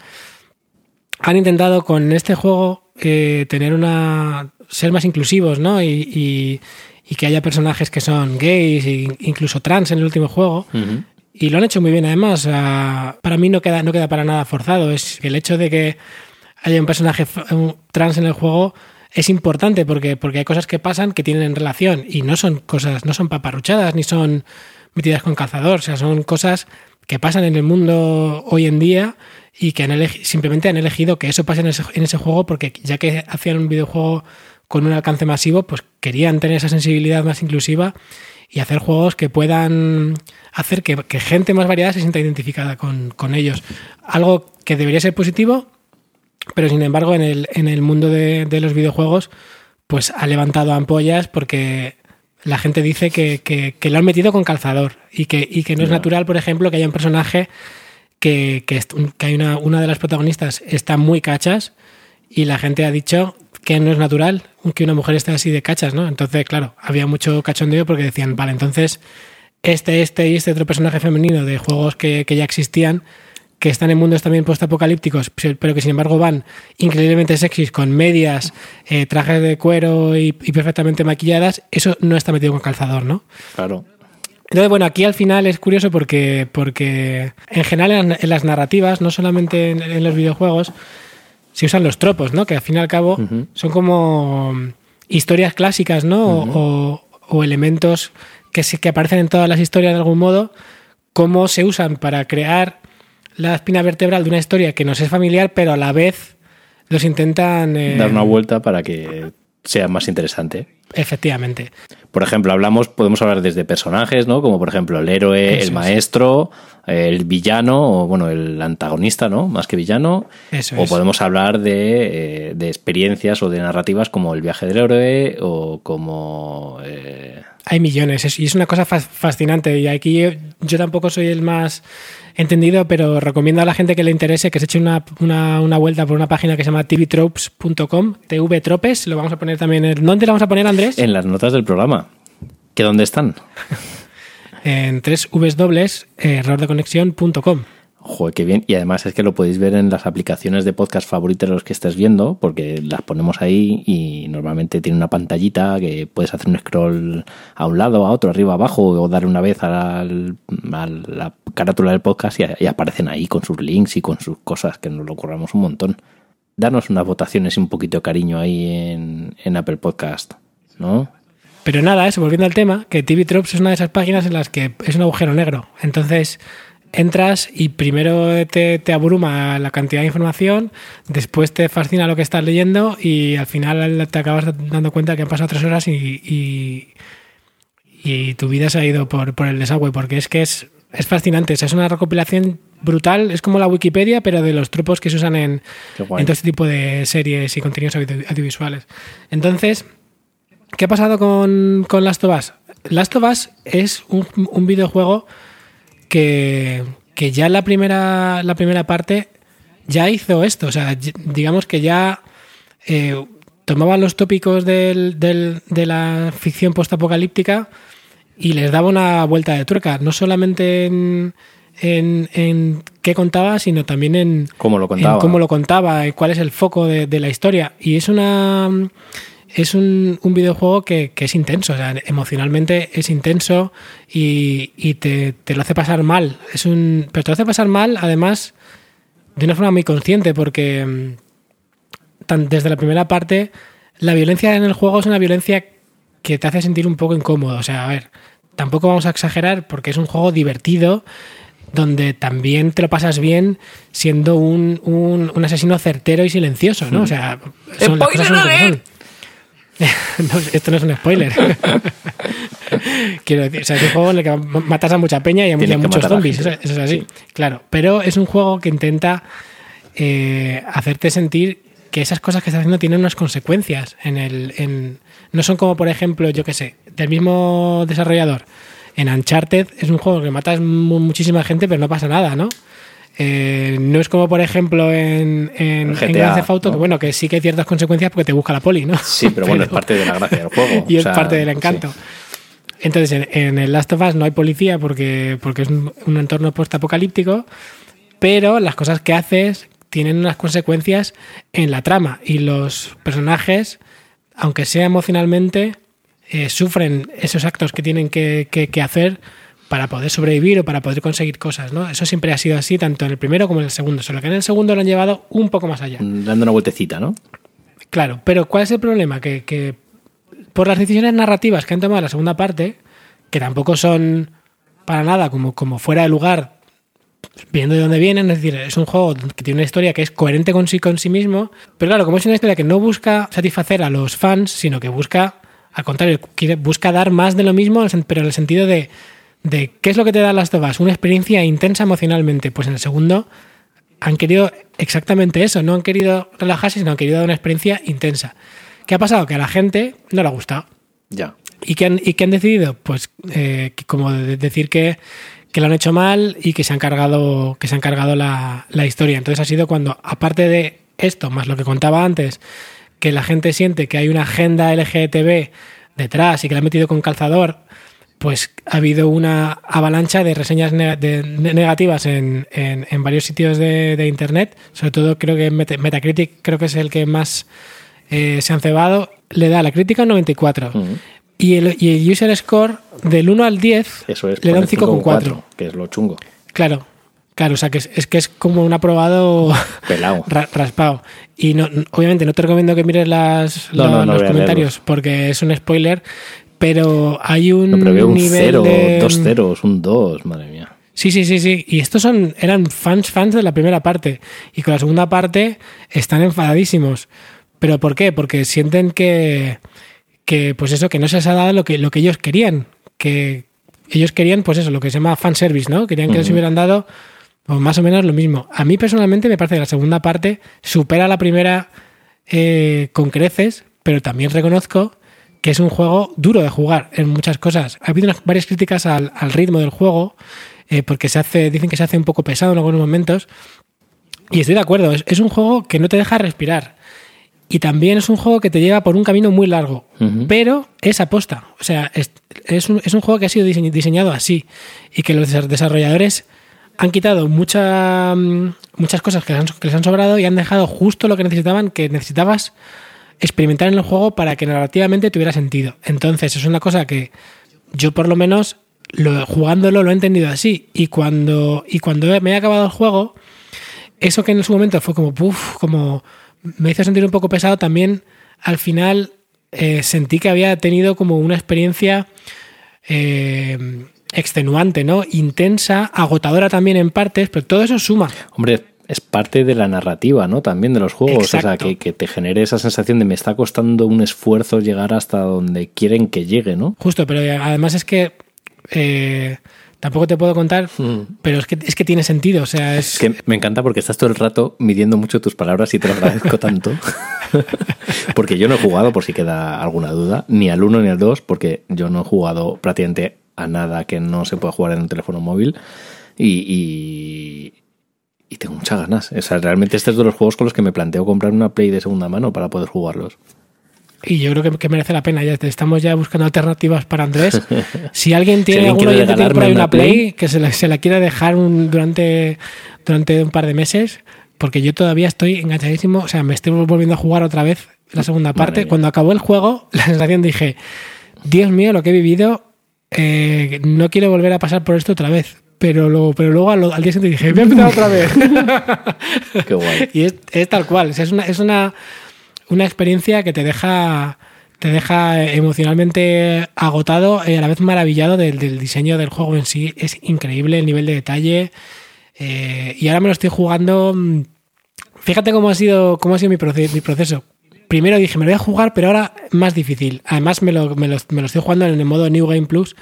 han intentado con este juego eh, tener una. Ser más inclusivos, ¿no? Y, y- y que haya personajes que son gays e incluso trans en el último juego. Y lo han hecho muy bien, además. para mí no queda, no queda para nada forzado. Es que el hecho de que haya un personaje trans en el juego es importante porque, porque hay cosas que pasan que tienen relación y no son cosas, no son paparruchadas ni son metidas con calzador. O sea, son cosas que pasan en el mundo hoy en día y que han simplemente han elegido que eso pase en ese, en ese juego porque ya que hacían un videojuego con un alcance masivo, pues querían tener esa sensibilidad más inclusiva y hacer juegos que puedan hacer que, que gente más variada se sienta identificada con, con ellos. Algo que debería ser positivo, pero sin embargo en el, en el mundo de, de los videojuegos pues ha levantado ampollas porque la gente dice que, que- que lo han metido con calzador y que, y que no es natural, por ejemplo, que haya un personaje que, que hay una, una de las protagonistas está muy cachas y la gente ha dicho que no es natural que una mujer esté así de cachas, ¿no? Entonces, claro, había mucho cachondeo porque decían, vale, entonces este, este y este otro personaje femenino de juegos que, que ya existían, que están en mundos también postapocalípticos, pero que sin embargo van increíblemente sexys con medias, eh, trajes de cuero y, y perfectamente maquilladas, eso no está metido con calzador, ¿no? Claro. Entonces, bueno, aquí al final es curioso porque, porque en general en, en las narrativas, no solamente en, en los videojuegos, se usan los tropos, ¿no? Que al fin y al cabo son como historias clásicas, ¿no? O- o, o elementos que, se, que aparecen en todas las historias de algún modo, cómo se usan para crear la espina vertebral de una historia que nos es familiar, pero a la vez los intentan... eh, Dar una vuelta para que sea más interesante. Efectivamente. Por ejemplo, hablamos, podemos hablar desde personajes, ¿no? Como por ejemplo el héroe, Eso el es. El villano, o bueno, el antagonista, ¿no? Más que villano. Eso o es. podemos hablar de, eh, de experiencias o de narrativas como el viaje del héroe o como... eh, Hay millones es- y es una cosa fas- fascinante y aquí yo, yo tampoco soy el más entendido, pero recomiendo a la gente que le interese que se eche una, una- una vuelta por una página que se llama tvtropes.com, tvtropes, lo vamos a poner también, en, ¿dónde lo vamos a poner Andrés? en las notas del programa. ¿Que dónde están? En tres Vs dobles, eh, errordeconexión.com. Joder, qué bien. Y además es que lo podéis ver en las aplicaciones de podcast favoritas los que estés viendo, porque las ponemos ahí y normalmente tiene una pantallita que puedes hacer un scroll a un lado, a otro, arriba, abajo, o dar una vez al- a la carátula del podcast y, y aparecen ahí con sus links y con sus cosas, que nos lo curramos un montón. Danos unas votaciones y un poquito de cariño ahí en, en Apple Podcast, ¿no? Pero nada, eso, volviendo al tema, que TV Tropes es una de esas páginas en las que es un agujero negro. Entonces entras y primero te, te abruma la cantidad de información, después te fascina lo que estás leyendo y al final te acabas dando cuenta que han pasado tres horas y, y, y tu vida se ha ido por, por el desagüe, porque es que es, es fascinante. O sea, es una recopilación brutal, es como la Wikipedia, pero de los tropos que se usan en, en todo este tipo de series y contenidos audio- audiovisuales. Entonces, ¿Qué ha pasado con, con Last of Us? Last of Us es un, un videojuego que, que ya la primera, la primera parte ya hizo esto. O sea, digamos que ya eh, tomaba los tópicos del- del- de la ficción postapocalíptica y les daba una vuelta de tuerca. No solamente en, en, en qué contaba, sino también en, ¿Cómo lo contaba? en cómo lo contaba, y cuál es el foco de, de la historia. Y es una es un, un videojuego que, que es intenso, o sea, emocionalmente es intenso y, y te, te lo hace pasar mal. Es un, pero te lo hace pasar mal, además, de una forma muy consciente, porque mm, tan- desde la primera parte, la violencia en el juego es una violencia que te hace sentir un poco incómodo. O sea, a ver, tampoco vamos a exagerar porque es un juego divertido donde también te lo pasas bien siendo un, un- un asesino certero y silencioso, ¿no? O sea, son las cosas son. No, esto no es un spoiler. Quiero decir, o sea, es un juego en el que matas a mucha peña y a, Tienes muchos zombies. Eso, es así, claro. Pero es un juego que intenta eh, hacerte sentir que esas cosas que estás haciendo tienen unas consecuencias. En el, en, no son como, por ejemplo, yo qué sé, del mismo desarrollador. En Uncharted es un juego que matas mu- muchísima gente, pero no pasa nada, ¿no? Eh, no es como, por ejemplo, en, en, GTA, en Grand Theft Auto, ¿no? que bueno, que sí que hay ciertas consecuencias porque te busca la poli, ¿no? Sí, pero bueno, es parte de la gracia del juego. y o es parte del encanto. sí. Entonces, en, en el Last of Us no hay policía porque, porque es un, un entorno post-apocalíptico, pero las cosas que haces tienen unas consecuencias en la trama y los personajes, aunque sea emocionalmente, eh, sufren esos actos que tienen que, que- que hacer para poder sobrevivir o para poder conseguir cosas, ¿no? Eso siempre ha sido así, tanto en el primero como en el segundo, solo que en el segundo lo han llevado un poco más allá. Dando una vueltecita, ¿no? Claro, pero ¿cuál es el problema? Que, que por las decisiones narrativas que han tomado en la segunda parte, que tampoco son para nada como, como fuera de lugar, viendo de dónde vienen, es decir, es un juego que tiene una historia que es coherente con sí, con sí mismo, pero claro, como es una historia que no busca satisfacer a los fans, sino que busca, al contrario, busca dar más de lo mismo, pero en el sentido de, de ¿qué es lo que te da las tobas? Una experiencia intensa emocionalmente. Pues en el segundo han querido exactamente eso, no han querido relajarse, sino han querido dar una experiencia intensa. ¿Qué ha pasado? Que a la gente no le ha gustado. Ya. ¿Y qué han, y qué han decidido? Pues eh, como de- decir que, que lo han hecho mal y que se han cargado, que se han cargado la, la historia. Entonces ha sido cuando, aparte de esto, más lo que contaba antes, que la gente siente que hay una agenda LGTB detrás y que la han metido con calzador, pues ha habido una avalancha de reseñas de- negativas en, en- en varios sitios de, de internet. Sobre todo creo que Meta- Metacritic creo que es el que más eh, se han cebado. Le da la crítica un 94. Ujú. Y el, y el user score del 1 al 10 Eso es. le da un poner 5,4. Que es lo chungo. Claro, claro, o sea que es, es que es como un aprobado Pelado. ra- raspado. Y no, obviamente no te recomiendo que mires las, No, no, los comentarios porque es un spoiler, pero hay un No, pero veo un nivel cero, de... dos ceros, un dos, madre mía. Sí, sí, sí, sí. Y estos son, eran fans, fans de la primera parte. Y con la segunda parte están enfadadísimos. ¿Pero por qué? Porque sienten que, que pues eso, que no se les ha dado lo que, lo que ellos querían. Que ellos querían, pues eso, lo que se llama fanservice, ¿no? Querían que les Ujú. hubieran dado pues, más o menos lo mismo. A mí personalmente me parece que la segunda parte supera la primera eh, con creces, pero también reconozco que es un juego duro de jugar en muchas cosas. Ha habido unas- varias críticas al, al ritmo del juego, eh, porque se hace, dicen que se hace un poco pesado en algunos momentos. Y estoy de acuerdo, es, es un juego que no te deja respirar. Y también es un juego que te lleva por un camino muy largo, Ujú. pero es aposta. O sea, es, es un, es un juego que ha sido dise- diseñado así y que los desa- desarrolladores han quitado mucha, mm, muchas cosas que les, han, que les han sobrado y han dejado justo lo que necesitaban, que necesitabas experimentar en el juego para que narrativamente tuviera sentido. Entonces, es una cosa que yo por lo menos lo, jugándolo lo he entendido así. Y cuando, y cuando me he acabado el juego, eso que en su momento fue como, puff, como me hizo sentir un poco pesado, también al final eh, sentí que había tenido como una experiencia eh, extenuante, ¿no? Intensa, agotadora también en partes, pero todo eso suma. Hombre, es parte de la narrativa, ¿no? También de los juegos. O sea, que, que te genere esa sensación de me está costando un esfuerzo llegar hasta donde quieren que llegue, ¿no? Justo, pero además es que eh, tampoco te puedo contar, pero es que, es que tiene sentido. O sea, es, Es que me encanta porque estás todo el rato midiendo mucho tus palabras y te lo agradezco tanto. porque yo no he jugado, por si queda alguna duda, ni al 1 ni al 2, porque yo no he jugado prácticamente a nada que no se pueda jugar en un teléfono móvil. Y, y, y tengo muchas ganas. O sea, realmente este es de los juegos con los que me planteo comprar una Play de segunda mano para poder jugarlos. Y yo creo que, que merece la pena. Ya te- estamos ya buscando alternativas para Andrés. Si alguien tiene alguien alguno quiere oyente tiene por regalarme ahí una Play, que se la, se la quiera dejar un- durante, durante un par de meses, porque yo todavía estoy enganchadísimo. O sea, me estoy volviendo a jugar otra vez la segunda parte. Cuando acabó el juego, la sensación dije, Dios mío, lo que he vivido, eh, no quiero volver a pasar por esto otra vez. Pero luego, pero luego al, al día siguiente dije, voy a empezar otra vez. Qué guay. Y es, es tal cual. o sea, es una, es una, una experiencia que te deja, te deja emocionalmente agotado y a la vez maravillado del, del diseño del juego en sí. Es increíble el nivel de detalle. Eh, y ahora me lo estoy jugando. mm, Fíjate cómo ha sido, cómo ha sido mi, proce- mi proceso. primero dije, me lo voy a jugar, pero ahora más difícil. Además, me lo, me lo, me lo estoy jugando en el modo New Game Plus,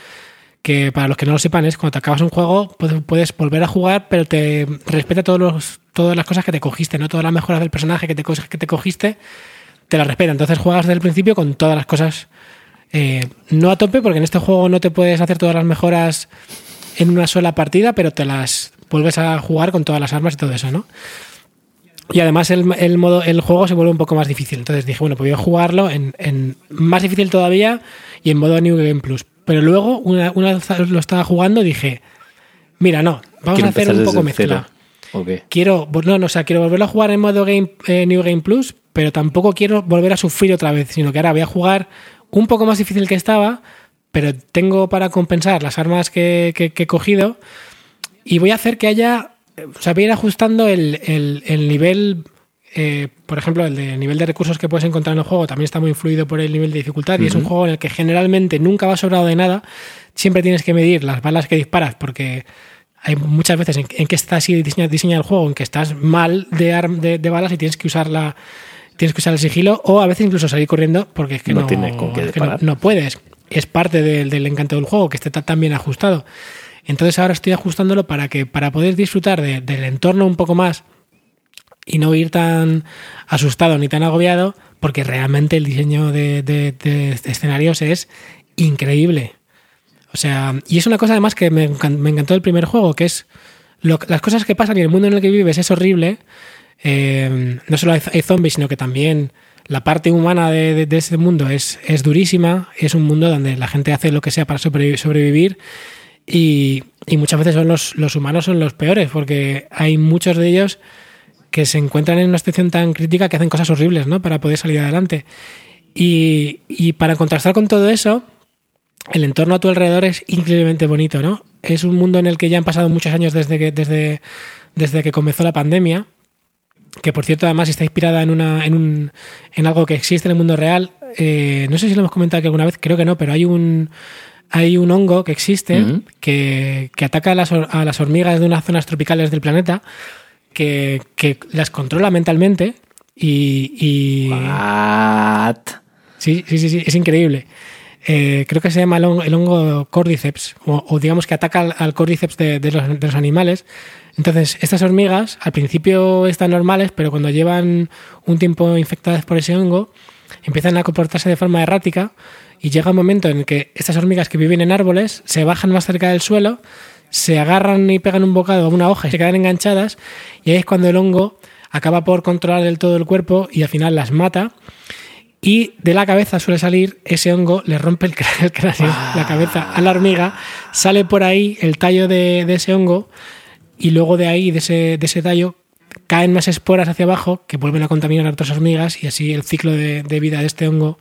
que para los que no lo sepan es cuando te acabas un juego, puedes, volver a jugar, pero te respeta todos los, todas las cosas que te cogiste, ¿no? Todas las mejoras del personaje que te, que te cogiste, te las respeta. Entonces juegas desde el principio con todas las cosas. eh, no a tope, porque en este juego no te puedes hacer todas las mejoras en una sola partida, pero te las vuelves a jugar con todas las armas y todo eso, ¿no? Y además el, el modo, el juego se vuelve un poco más difícil. Entonces dije, bueno, pues voy a jugarlo en, en más difícil todavía y en modo New Game Plus. Pero luego, una, una vez lo estaba jugando, dije, mira, no, vamos Quiero a hacer un poco mezcla. Quiero, no, no, o sea, quiero volverlo a jugar en modo game, eh, New Game Plus, pero tampoco quiero volver a sufrir otra vez, sino que ahora voy a jugar un poco más difícil que estaba, pero tengo para compensar las armas que, que- que he cogido y voy a hacer que haya, o sea, voy a ir ajustando el, el- el nivel, eh, por ejemplo, el, de, el nivel de recursos que puedes encontrar en el juego también está muy influido por el nivel de dificultad y es un juego en el que generalmente nunca va sobrado de nada, siempre tienes que medir las balas que disparas porque hay muchas veces en, en que está así diseñado el juego, en que estás mal de, arm- de, de balas y tienes que usarla, tienes que usar el sigilo, o a veces incluso salir corriendo porque es que No no, tienes con qué es que no, no puedes. Es parte del, del encanto del juego, que esté tan bien ajustado. Entonces ahora estoy ajustándolo para que, para poder disfrutar de- del entorno un poco más y no ir tan asustado ni tan agobiado, porque realmente el diseño de, de- escenarios es increíble. O sea, y es una cosa además que me, me encantó del primer juego, que es las cosas que pasan y el mundo en el que vives es horrible. Eh, no solo hay, hay zombies, sino que también la parte humana de, de- de ese mundo es, es durísima. Es un mundo donde la gente hace lo que sea para sobrevi- sobrevivir. Y, y muchas veces son los humanos son los peores, porque hay muchos de ellos que se encuentran en una situación tan crítica que hacen cosas horribles, ¿no? Para poder salir adelante. Y, y para contrastar con todo eso, el entorno a tu alrededor es increíblemente bonito, ¿no? Es un mundo en el que ya han pasado muchos años desde que, desde, desde que comenzó la pandemia, que por cierto además está inspirada en, una, en, un, en algo que existe en el mundo real. Eh, no sé si lo hemos comentado aquí alguna vez, creo que no, pero hay un, hay un hongo que existe Ujú. que, que ataca a las, a las hormigas de unas zonas tropicales del planeta, que, que las controla mentalmente y... y What? Sí, sí, sí, sí, es increíble. Eh, creo que se llama el hongo, el hongo cordyceps, o, o digamos que ataca al, al cordyceps de, de los, de los animales. Entonces, estas hormigas al principio están normales, pero cuando llevan un tiempo infectadas por ese hongo, empiezan a comportarse de forma errática y llega un momento en que estas hormigas que viven en árboles se bajan más cerca del suelo, se agarran y pegan un bocado a una hoja y se quedan enganchadas y ahí es cuando el hongo acaba por controlar del todo el cuerpo y al final las mata y de la cabeza suele salir ese hongo, le rompe el, cr- el cráneo, la cabeza a la hormiga, sale por ahí el tallo de, de ese hongo y luego de ahí, de ese, de ese tallo, caen más esporas hacia abajo que vuelven a contaminar a otras hormigas y así el ciclo de, de vida de este hongo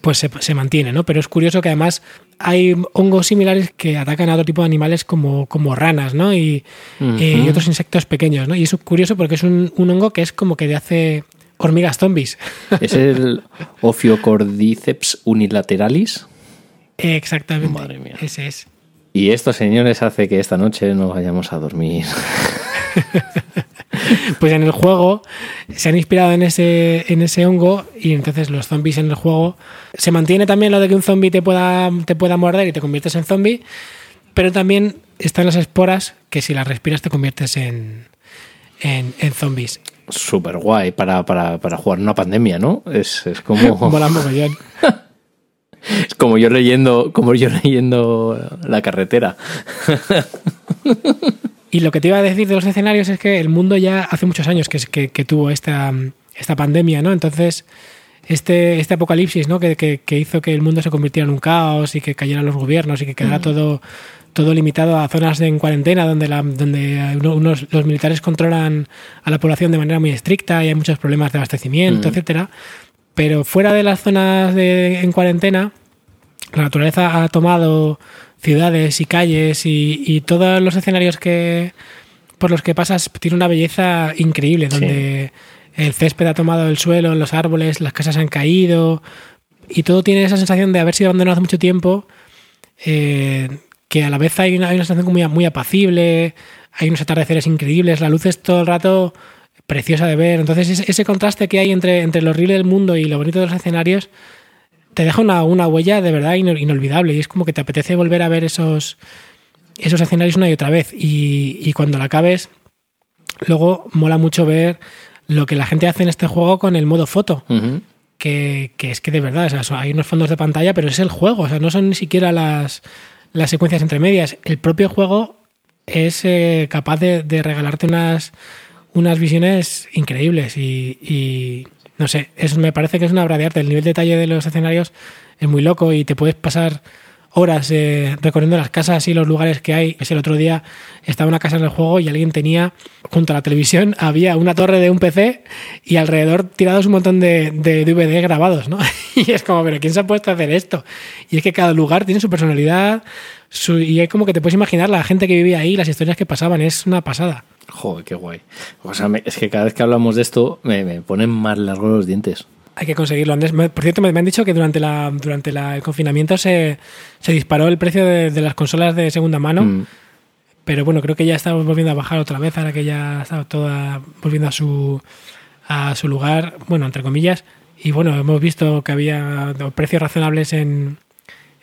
pues se, se mantiene, ¿no? Pero es curioso que además hay hongos similares que atacan a otro tipo de animales como, como ranas, ¿no? Y, eh, y otros insectos pequeños, ¿no? Y es curioso porque es un, un hongo que es como que de hace hormigas zombies. ¿Es el Ophiocordyceps unilateralis? Exactamente. Madre mía. Ese es. Y esto, señores, hace que esta noche no vayamos a dormir. Pues en el juego se han inspirado en ese, en ese hongo y entonces los zombies en el juego se mantiene también lo de que un zombie te pueda, te pueda morder y te conviertes en zombie, pero también están las esporas que si las respiras te conviertes en, en, en zombies. Súper guay para, para, para jugar una pandemia, ¿no? Es, es como, Mola mogollón. es como yo leyendo, como yo leyendo la carretera. Y lo que te iba a decir de los escenarios es que el mundo ya hace muchos años que, que, que tuvo esta, esta pandemia, ¿no? Entonces, este, este apocalipsis, ¿no? Que, que, hizo que el mundo se convirtiera en un caos y que cayeran los gobiernos y que quedara todo, todo limitado a zonas de, en cuarentena donde, la, donde unos, los militares controlan a la población de manera muy estricta y hay muchos problemas de abastecimiento, etcétera. Pero fuera de las zonas de, en cuarentena, la naturaleza ha tomado ciudades y calles y, y todos los escenarios que por los que pasas tiene una belleza increíble, donde el césped ha tomado el suelo, los árboles, las casas han caído y todo tiene esa sensación de haber sido abandonado hace mucho tiempo, eh, que a la vez hay una, hay una sensación muy, muy apacible, hay unos atardeceres increíbles, la luz es todo el rato preciosa de ver. Entonces, ese, ese contraste que hay entre, entre lo horrible del mundo y lo bonito de los escenarios te deja una, una huella de verdad ino- inolvidable. Y es como que te apetece volver a ver esos, esos escenarios una y otra vez. Y, y cuando la acabes, luego mola mucho ver lo que la gente hace en este juego con el modo foto. Que, que es que de verdad, o sea, son- hay unos fondos de pantalla, pero es el juego, o sea, no son ni siquiera las, las secuencias entre medias. El propio juego es eh, capaz de, de regalarte unas, unas visiones increíbles y, y, no sé, es, me parece que es una obra de arte. El nivel de detalle de los escenarios es muy loco y te puedes pasar horas eh, recorriendo las casas y los lugares que hay. Es el otro día estaba una casa en el juego y alguien tenía, junto a la televisión, había una torre de un PC y alrededor tirados un montón de, DVD grabados, ¿no? Y es como, pero ¿quién se ha puesto a hacer esto? Y es que cada lugar tiene su personalidad su- y es como que te puedes imaginar la gente que vivía ahí, las historias que pasaban, es una pasada. Joder, qué guay. O sea, me- es que cada vez que hablamos de esto me, me ponen más largos los dientes. Hay que conseguirlo, Andrés. Por cierto, me, me han dicho que durante la durante la- el confinamiento se, se disparó el precio de, de las consolas de segunda mano. Mm. Pero bueno, creo que ya estamos volviendo a bajar otra vez, ahora que ya está toda volviendo a su, a su lugar, bueno, entre comillas. Y bueno, hemos visto que había precios razonables en,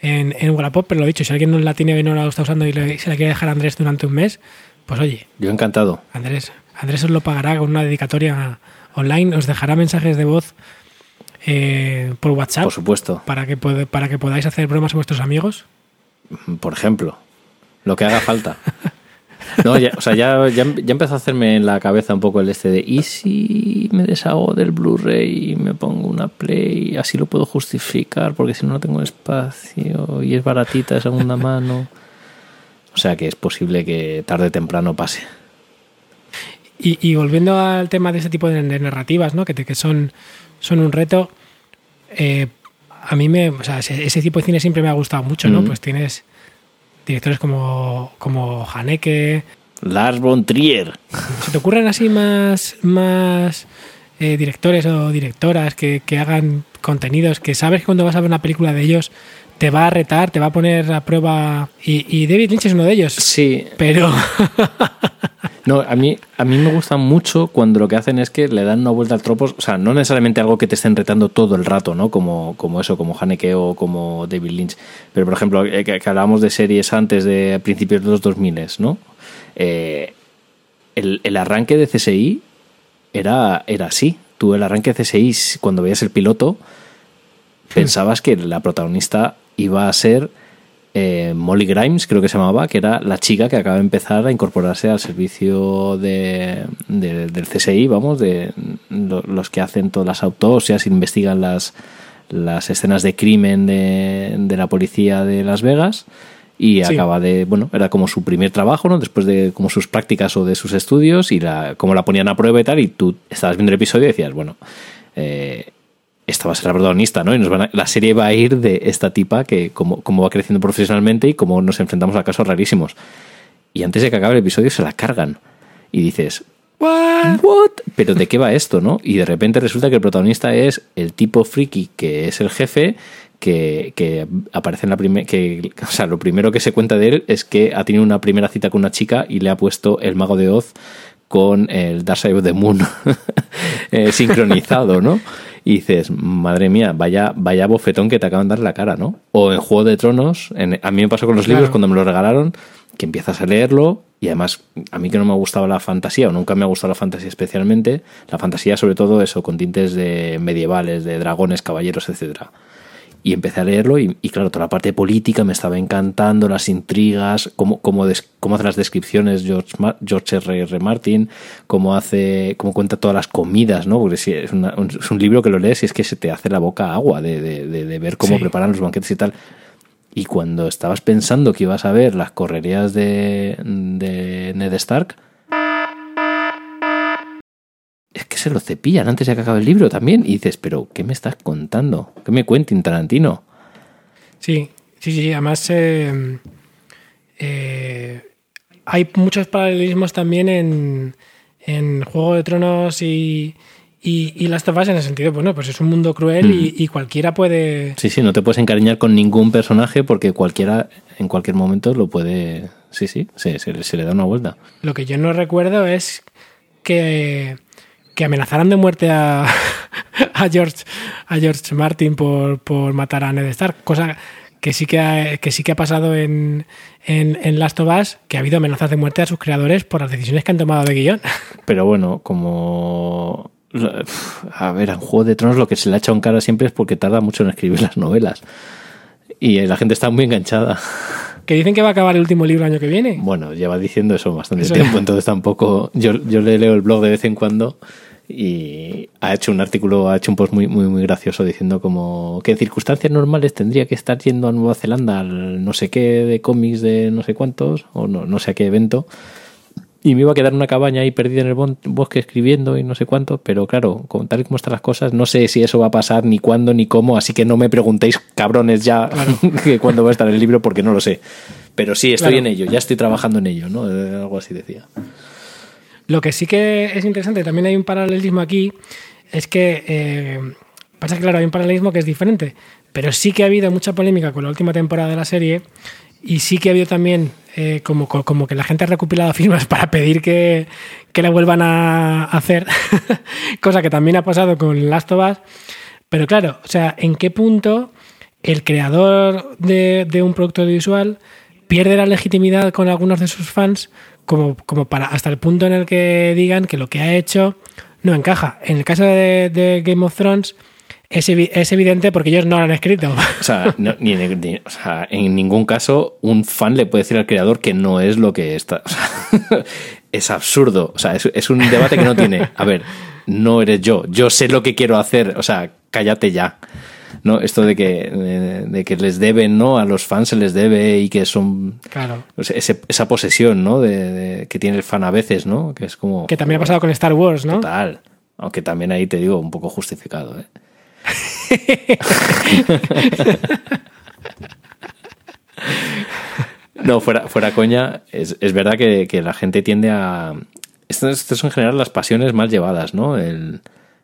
en, en Wallapop, pero lo dicho, si alguien no la tiene y no la está usando y le- se la quiere dejar a Andrés durante un mes, pues oye, Yo encantado. Andrés, Andrés os lo pagará con una dedicatoria online, os dejará mensajes de voz eh, por WhatsApp Por supuesto. para que, para que podáis hacer bromas a vuestros amigos. Por ejemplo. Lo que haga falta. No, ya, o sea, ya, ya, ya empezó a hacerme en la cabeza un poco el este de ¿y si me deshago del Blu-ray y me pongo una Play? Así lo puedo justificar porque si no, no tengo espacio y es baratita de segunda mano. O sea que es posible que tarde o temprano pase. Y, y volviendo al tema de ese tipo de, narrativas, ¿no? que, te- que son, son un reto, eh, a mí me, o sea, ese, ese tipo de cine siempre me ha gustado mucho, ¿no? Pues tienes directores como, como Haneke. Lars von Trier. ¿Se te ocurren así más, más eh, directores o directoras que, que hagan contenidos que sabes que cuando vas a ver una película de ellos te va a retar, te va a poner a prueba? Y, y David Lynch es uno de ellos. Sí, Pero No, a mí, a mí me gusta mucho cuando lo que hacen es que le dan una vuelta al tropos, o sea, no necesariamente algo que te estén retando todo el rato, ¿no? Como, como eso, como Haneke o como David Lynch. Pero, por ejemplo, eh, que, que hablábamos de series antes de principios de los 2000, ¿no? Eh, el, el arranque de CSI era, era así. Tú el arranque de CSI, cuando veías el piloto, pensabas que la protagonista iba a ser eh, Molly Grimes, creo que se llamaba, que era la chica que acaba de empezar a incorporarse al servicio de, de- del CSI, vamos, de lo- los que hacen todas las autopsias, investigan las, las escenas de crimen de, de la policía de Las Vegas. Y Sí. acaba de, bueno, era como su primer trabajo, ¿no? Después de como sus prácticas o de sus estudios y la, como la ponían a prueba y tal, y tú estabas viendo el episodio y decías, bueno, eh, esta va a ser la protagonista, ¿no? Y nos van a- la serie va a ir de esta tipa que cómo, cómo va creciendo profesionalmente y cómo nos enfrentamos a casos rarísimos. Y antes de que acabe el episodio se la cargan. Y dices, ¿What? ¿what? ¿Pero de qué va esto, no? Y de repente resulta que el protagonista es el tipo friki que es el jefe que, que aparece en la primera... que O sea, lo primero que se cuenta de él es que ha tenido una primera cita con una chica y le ha puesto el mago de Oz con el Dark Side of the Moon eh, sincronizado, ¿no? Y dices, madre mía, vaya, vaya bofetón que te acaban de dar la cara, ¿no? O en Juego de Tronos, en- a mí me pasó con los Claro. libros cuando me los regalaron, que empiezas a leerlo y además a mí que no me gustaba la fantasía o nunca me ha gustado la fantasía especialmente, la fantasía sobre todo eso, con tintes de medievales, de dragones, caballeros, etcétera. Y empecé a leerlo y, y, claro, toda la parte política me estaba encantando, las intrigas, cómo, cómo, des- cómo hace las descripciones George, Ma- George R. R. Martin, cómo hace, cómo cuenta todas las comidas, ¿no? Porque si es, una- un, es un libro que lo lees y es que se te hace la boca agua de, de- de- de ver cómo Sí. preparan los banquetes y tal. Y cuando estabas pensando que ibas a ver las correrías de, de Ned Stark, es que se lo cepillan antes de que acabe el libro también. Y dices, pero ¿qué me estás contando? ¿Qué me cuentin Tarantino? Sí, sí, sí. Además, eh, eh, hay muchos paralelismos también en, en Juego de Tronos y, y, y Last of Us en el sentido, bueno, pues es un mundo cruel y, y cualquiera puede... Sí, sí, no te puedes encariñar con ningún personaje porque cualquiera en cualquier momento lo puede... Sí, sí, se, se- se le da una vuelta. Lo que yo no recuerdo es que, que amenazaran de muerte a, a George, a George Martin por, por matar a Ned Stark, cosa que sí que ha, que sí que ha pasado en, en, en Last of Us, que ha habido amenazas de muerte a sus creadores por las decisiones que han tomado de guion. Pero bueno, como. A ver, un Juego de Tronos lo que se le ha echado en cara siempre es porque tarda mucho en escribir las novelas. Y la gente está muy enganchada. Que dicen que va a acabar el último libro el año que viene. Bueno, lleva diciendo eso bastante Eso tiempo, entonces tampoco. Yo, yo le leo el blog de vez en cuando y ha hecho un artículo, ha hecho un post muy, muy, muy gracioso diciendo como que en circunstancias normales tendría que estar yendo a Nueva Zelanda al no sé qué de cómics de no sé cuántos, o no, no sé a qué evento. Y me iba a quedar en una cabaña ahí perdida en el bosque escribiendo y no sé cuánto, pero claro, con tal y como están las cosas, no sé si eso va a pasar, ni cuándo, ni cómo, así que no me preguntéis, cabrones, ya que cuándo va a estar el libro, porque no lo sé. Pero sí, estoy Claro. en ello, ya estoy trabajando en ello, ¿no? Algo así decía. Lo que sí que es interesante, también hay un paralelismo aquí, es que eh, pasa que claro, hay un paralelismo que es diferente, pero sí que ha habido mucha polémica con la última temporada de la serie y sí que ha habido también eh, como, co- como que la gente ha recopilado firmas para pedir que, que la vuelvan a hacer, cosa que también ha pasado con Last of Us, pero claro, o sea, ¿en qué punto el creador de, de un producto audiovisual pierde la legitimidad con algunos de sus fans como, como para hasta el punto en el que digan que lo que ha hecho no encaja. En el caso de, de Game of Thrones es, evi- es evidente porque ellos no lo han escrito. O sea, no- ni, ni- o sea, en ningún caso un fan le puede decir al creador que no es lo que está. o sea, es absurdo. O sea, es, es un debate que no tiene. A ver, no eres yo. Yo sé lo que quiero hacer. O sea, cállate ya. ¿No? Esto de que, de, de que les deben, ¿no? A los fans se les debe y que son. Claro. ese- esa posesión, ¿no? De, de- que tiene el fan a veces, ¿no? Que es como. Que también ha pasado con Star Wars, ¿no? Total. Aunque también ahí te digo, un poco justificado, ¿eh? No, fuera, fuera coña, es, es verdad que, que la gente tiende a... Estas estas son en general las pasiones mal llevadas, ¿no? El-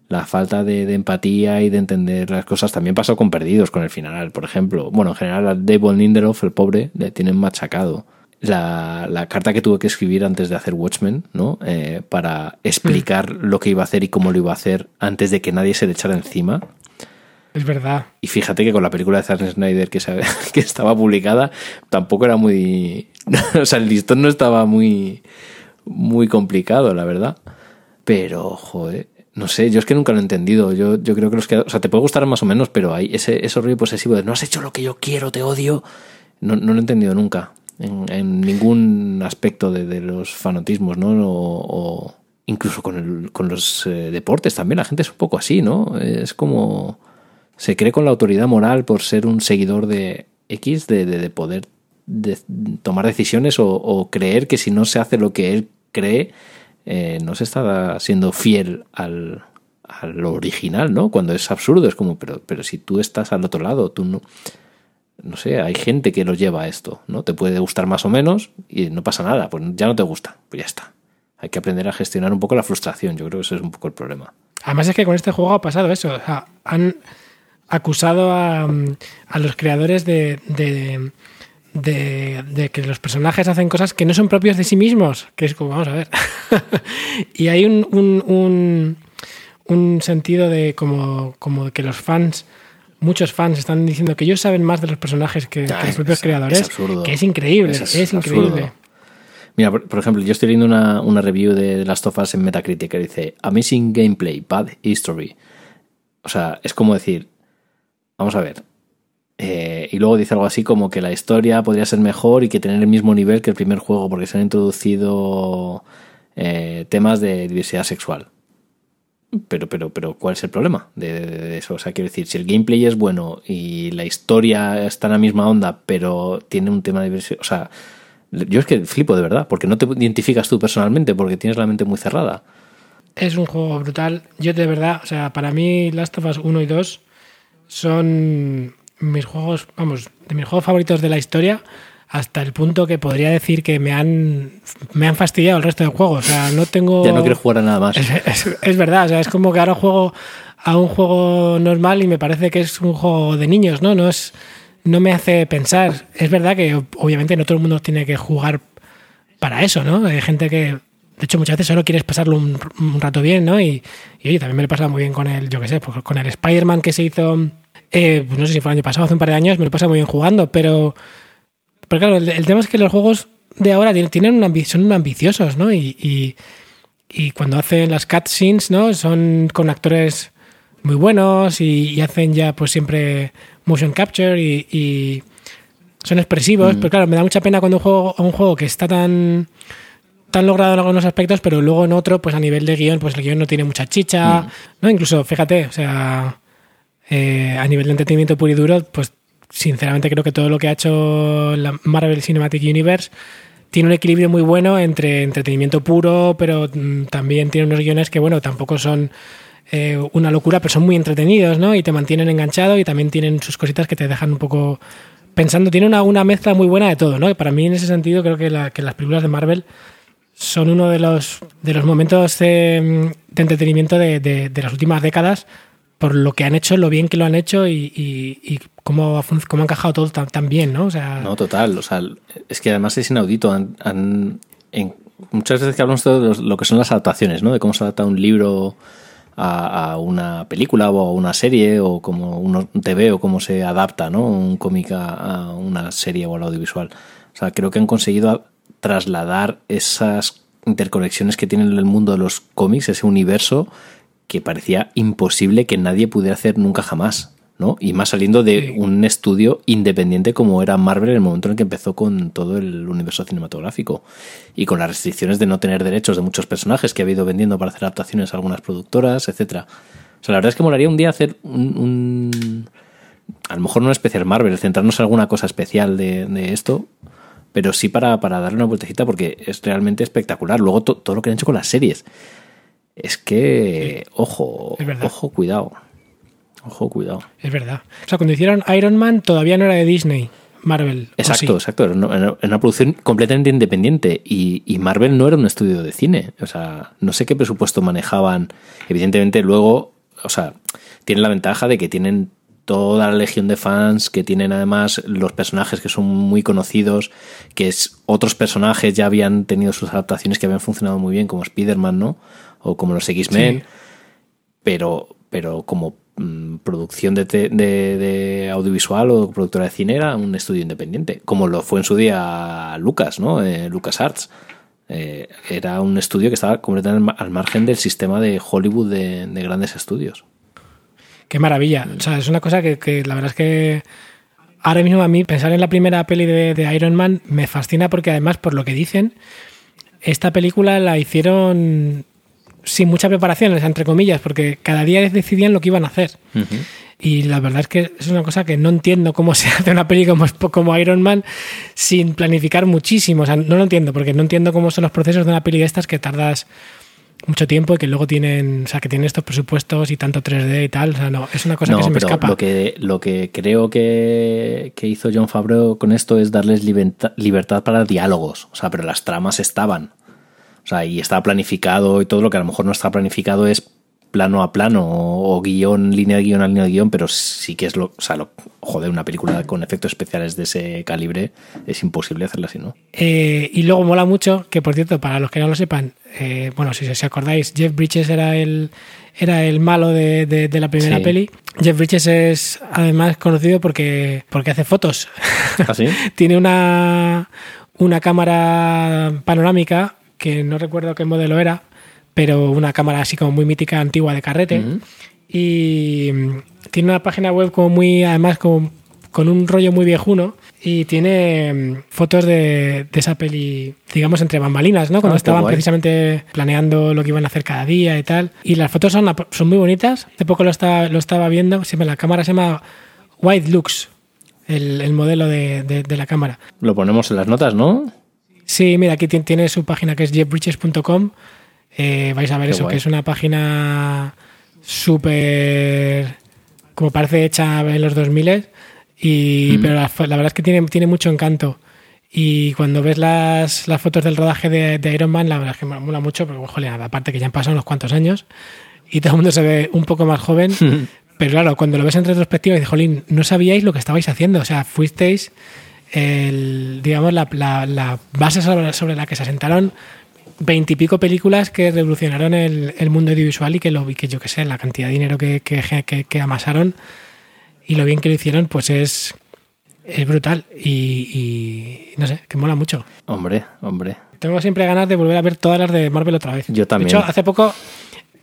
la falta de, de empatía y de entender las cosas. También pasó con Perdidos, con el final, por ejemplo. Bueno, en general a David Lindelof, el pobre, le tienen machacado. La, la carta que tuve que escribir antes de hacer Watchmen, ¿no? Eh, para explicar lo que iba a hacer y cómo lo iba a hacer antes de que nadie se le echara encima. Es verdad. Y fíjate que con la película de Zack Snyder que, se- que estaba publicada, tampoco era muy. O sea, el listón no estaba muy, muy complicado, la verdad. Pero, joder, no sé, yo es que nunca lo he entendido. Yo, yo creo que los que. O sea, te puede gustar más o menos, pero hay ese, ese rollo posesivo de no has hecho lo que yo quiero, te odio. No, no lo he entendido nunca. En, ningún aspecto de, los fanatismos, ¿no? O, o incluso con, el- con los eh, deportes también. La gente es un poco así, ¿no? Es como se cree con la autoridad moral por ser un seguidor de X, de, de- de poder de- tomar decisiones o, o creer que si no se hace lo que él cree, eh, no se está siendo fiel al, a lo original, ¿no? Cuando es absurdo, es como, pero, pero si tú estás al otro lado, tú no... No sé, hay gente que lo lleva a esto, ¿no? Te puede gustar más o menos y no pasa nada, pues ya no te gusta, pues ya está. Hay que aprender a gestionar un poco la frustración, yo creo que ese es un poco el problema. Además es que con este juego ha pasado eso. O sea, han acusado a, a los creadores de, de- de que los personajes hacen cosas que no son propios de sí mismos. Que es como, vamos a ver. y hay un, un, un, un sentido de como, como que los fans, muchos fans están diciendo que ellos saben más de los personajes que, que los es- propios es creadores. absurdo. Que es increíble, Es es, increíble. Mira, por, por ejemplo, yo estoy leyendo una, una review de Last of Us en Metacritic que dice Amazing Gameplay, Bad History. O sea, es como decir, vamos a ver. Eh, y luego dice algo así como que la historia podría ser mejor y que tener el mismo nivel que el primer juego porque se han introducido eh, temas de diversidad sexual. Pero, pero, pero, ¿cuál es el problema de, de- eso? O sea, quiero decir, si el gameplay es bueno y la historia está en la misma onda, pero tiene un tema de diversidad. O sea, yo es que flipo de verdad, porque no te identificas tú personalmente, porque tienes la mente muy cerrada. Es un juego brutal. Yo de verdad, o sea, para mí Last of Us 1 y 2 son mis juegos, vamos, de mis juegos favoritos de la historia, hasta el punto que podría decir que me han, me han fastidiado el resto de juegos. O sea, no tengo... Ya no quiero jugar a nada más. Es, es- es verdad, o sea, es como que ahora juego a un juego normal y me parece que es un juego de niños, ¿no? No es no me hace pensar. Es verdad que obviamente no todo el mundo tiene que jugar para eso, ¿no? Hay gente que de hecho, muchas veces solo quieres pasarlo un, un rato bien, ¿no? Y, y, oye, también me lo he pasado muy bien con el, yo qué sé, pues con el Spider-Man que se hizo, eh, pues no sé si fue el año pasado, hace un par de años, me lo he pasado muy bien jugando, pero, pero claro, el, el tema es que los juegos de ahora tienen son ambiciosos, ¿no? Y, y, y, cuando hacen las cutscenes, ¿no? Son con actores muy buenos y, y hacen ya pues siempre motion capture y, son expresivos, mm. pero claro, me da mucha pena cuando un juego, un juego que está tan tan logrado en algunos aspectos, pero luego en otro, pues a nivel de guion, pues el guion no tiene mucha chicha, mm. ¿no? Incluso, fíjate, o sea, eh, a nivel de entretenimiento puro y duro, pues sinceramente creo que todo lo que ha hecho la Marvel Cinematic Universe tiene un equilibrio muy bueno entre entretenimiento puro, pero mm, también tiene unos guiones que, bueno, tampoco son eh, una locura, pero son muy entretenidos, ¿no? Y te mantienen enganchado y también tienen sus cositas que te dejan un poco pensando. Tiene una, una mezcla muy buena de todo, ¿no? Y para mí, en ese sentido, creo que, la, que las películas de Marvel son uno de los, de los momentos de, de entretenimiento de, de, las últimas décadas por lo que han hecho, lo bien que lo han hecho y, y, y cómo, cómo ha encajado todo tan, bien, ¿no? O sea, no, total. O sea, es que además es inaudito. Han, en, muchas veces que hablamos de lo que son las adaptaciones, ¿no? De cómo se adapta un libro a, una película o a una serie o como un TV o cómo se adapta, ¿no? Un cómic a, a una serie o al audiovisual. O sea, creo que han conseguido trasladar esas interconexiones que tienen en el mundo de los cómics, ese universo que parecía imposible que nadie pudiera hacer nunca jamás. ¿no? Y más saliendo de un estudio independiente como era Marvel en el momento en el que empezó con todo el universo cinematográfico y con las restricciones de no tener derechos de muchos personajes que ha habido vendiendo para hacer adaptaciones a algunas productoras, etcétera. O sea, la verdad es que molaría un día hacer un, un a lo mejor no un especial Marvel, centrarnos en alguna cosa especial de, de esto, pero sí para, para, darle una vueltecita porque es realmente espectacular. Luego to, todo lo que han hecho con las series. Es que, sí, ojo, ojo, cuidado. Ojo, cuidado. Es verdad. O sea, cuando hicieron Iron Man todavía no era de Disney. Marvel. Exacto, sí? exacto. Era una, era una, producción completamente independiente y, y, Marvel no era un estudio de cine. O sea, no sé qué presupuesto manejaban. Evidentemente, luego, o sea, tienen la ventaja de que tienen toda la legión de fans que tienen además los personajes que son muy conocidos, que es, otros personajes ya habían tenido sus adaptaciones que habían funcionado muy bien, como Spider-Man, ¿no? O como los X-Men, sí. pero, pero como mmm, producción de, de, de, audiovisual o productora de cine era un estudio independiente, como lo fue en su día Lucas, ¿no? Eh, Lucas Arts. Eh, era un estudio que estaba completamente al margen del sistema de Hollywood de, de grandes estudios qué maravilla. O sea, es una cosa que, que, la verdad es que ahora mismo a mí pensar en la primera peli de, de, Iron Man me fascina porque además, por lo que dicen, esta película la hicieron sin mucha preparación, entre comillas, porque cada día decidían lo que iban a hacer. Uh -huh. Y la verdad es que es una cosa que no entiendo cómo se hace una peli como, como Iron Man sin planificar muchísimo. O sea, no lo entiendo, porque no entiendo cómo son los procesos de una peli de estas que tardas mucho tiempo y que luego tienen, o sea, que tienen estos presupuestos y tanto 3D y tal, o sea, no, es una cosa no, que se me escapa. Lo que, lo que creo que, que hizo John Favreau con esto es darles libertad, libertad para diálogos, o sea, pero las tramas estaban. O sea, y estaba planificado y todo lo que a lo mejor no está planificado es plano a plano o, o guion, línea de guion a línea de guion, pero sí que es lo, o sea, lo, joder, una película con efectos especiales de ese calibre es imposible hacerla así, ¿no? Eh, y luego mola mucho, que por cierto, para los que no lo sepan, eh, bueno, si os acordáis, Jeff Bridges era el, era el malo de, de, de la primera sí. peli. Jeff Bridges es además conocido porque, porque hace fotos. ¿Ah, sí? Tiene una, una cámara panorámica que no recuerdo qué modelo era, pero una cámara así como muy mítica, antigua de carrete. Y tiene una página web como muy, además, como con un rollo muy viejuno y tiene mm, fotos de, de, esa peli, digamos, entre bambalinas, ¿no? Cuando ah, estaban precisamente planeando lo que iban a hacer cada día y tal. Y las fotos son, son muy bonitas. Hace poco lo estaba, lo estaba viendo, siempre la cámara se llama White Lux, el, el modelo de, de, de, la cámara. Lo ponemos en las notas, ¿no? Sí, mira, aquí tiene su página que es jeffbridges.com eh, vais a ver Qué eso, guay. que es una página súper, como parece hecha en los 2000 y, mm. pero la, la, verdad es que tiene, tiene mucho encanto. Y cuando ves las, las fotos del rodaje de, de, Iron Man, la verdad es que me mola mucho, porque, jole, aparte que ya han pasado unos cuantos años y todo el mundo se ve un poco más joven. pero claro, cuando lo ves en retrospectiva, dices, jolín, no sabíais lo que estabais haciendo. O sea, fuisteis, el, digamos, la, la, la base sobre, sobre la que se asentaron veintipico películas que revolucionaron el, el mundo audiovisual y que, lo, que yo que sé, la cantidad de dinero que, que, que- que amasaron y lo bien que lo hicieron, pues es, es brutal. Y, y no sé, que mola mucho. Hombre, hombre. Tengo siempre ganas de volver a ver todas las de Marvel otra vez. Yo también. De hecho, hace poco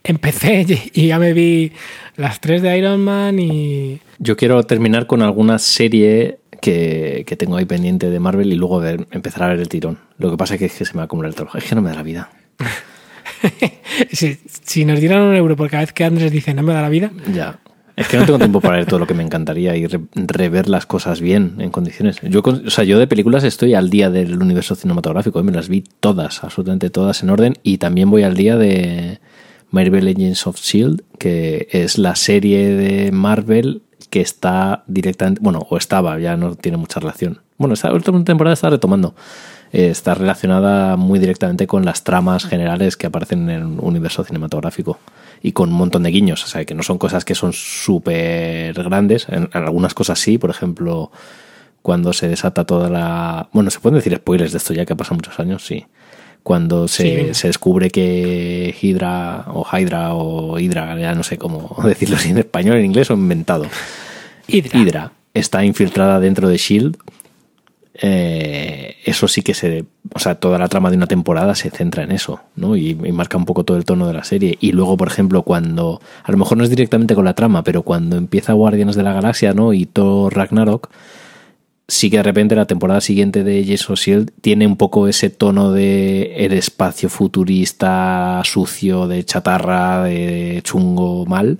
empecé y ya me vi las tres de Iron Man y... Yo quiero terminar con alguna serie que, que tengo ahí pendiente de Marvel y luego ver- empezar a ver el tirón. Lo que pasa es que, es que se me acumula el trabajo. Es que no me da la vida. si, si nos dieran un euro por cada vez que Andrés dice no me da la vida, Ya. Es que no tengo tiempo para ver todo lo que me encantaría y re- rever las cosas bien, en condiciones. Yo, o sea, yo de películas estoy al día del universo cinematográfico, ¿eh? me las vi todas, absolutamente todas en orden, y también voy al día de Marvel Legends of Shield, que es la serie de Marvel que está directamente, bueno, o estaba, ya no tiene mucha relación. Bueno, esta última temporada está retomando. Eh, está relacionada muy directamente con las tramas generales que aparecen en el universo cinematográfico y con un montón de guiños, o sea, que no son cosas que son súper grandes, en, en algunas cosas sí, por ejemplo, cuando se desata toda la... Bueno, se pueden decir spoilers de esto ya que ha pasado muchos años, sí. Cuando se, Sí, se descubre que Hydra o Hydra o Hydra, ya no sé cómo decirlo si en español, en inglés o inventado, Hydra. Hydra está infiltrada dentro de Shield. eh, eso sí que se. O sea, toda la trama de una temporada se centra en eso, ¿no? Y, y marca un poco todo el tono de la serie. Y luego, por ejemplo, cuando. A lo mejor no es directamente con la trama, pero cuando empieza Guardianes de la Galaxia, ¿no? Y Thor Ragnarok. Sí que de repente la temporada siguiente de of Shield tiene un poco ese tono de el espacio futurista, sucio, de chatarra, de chungo mal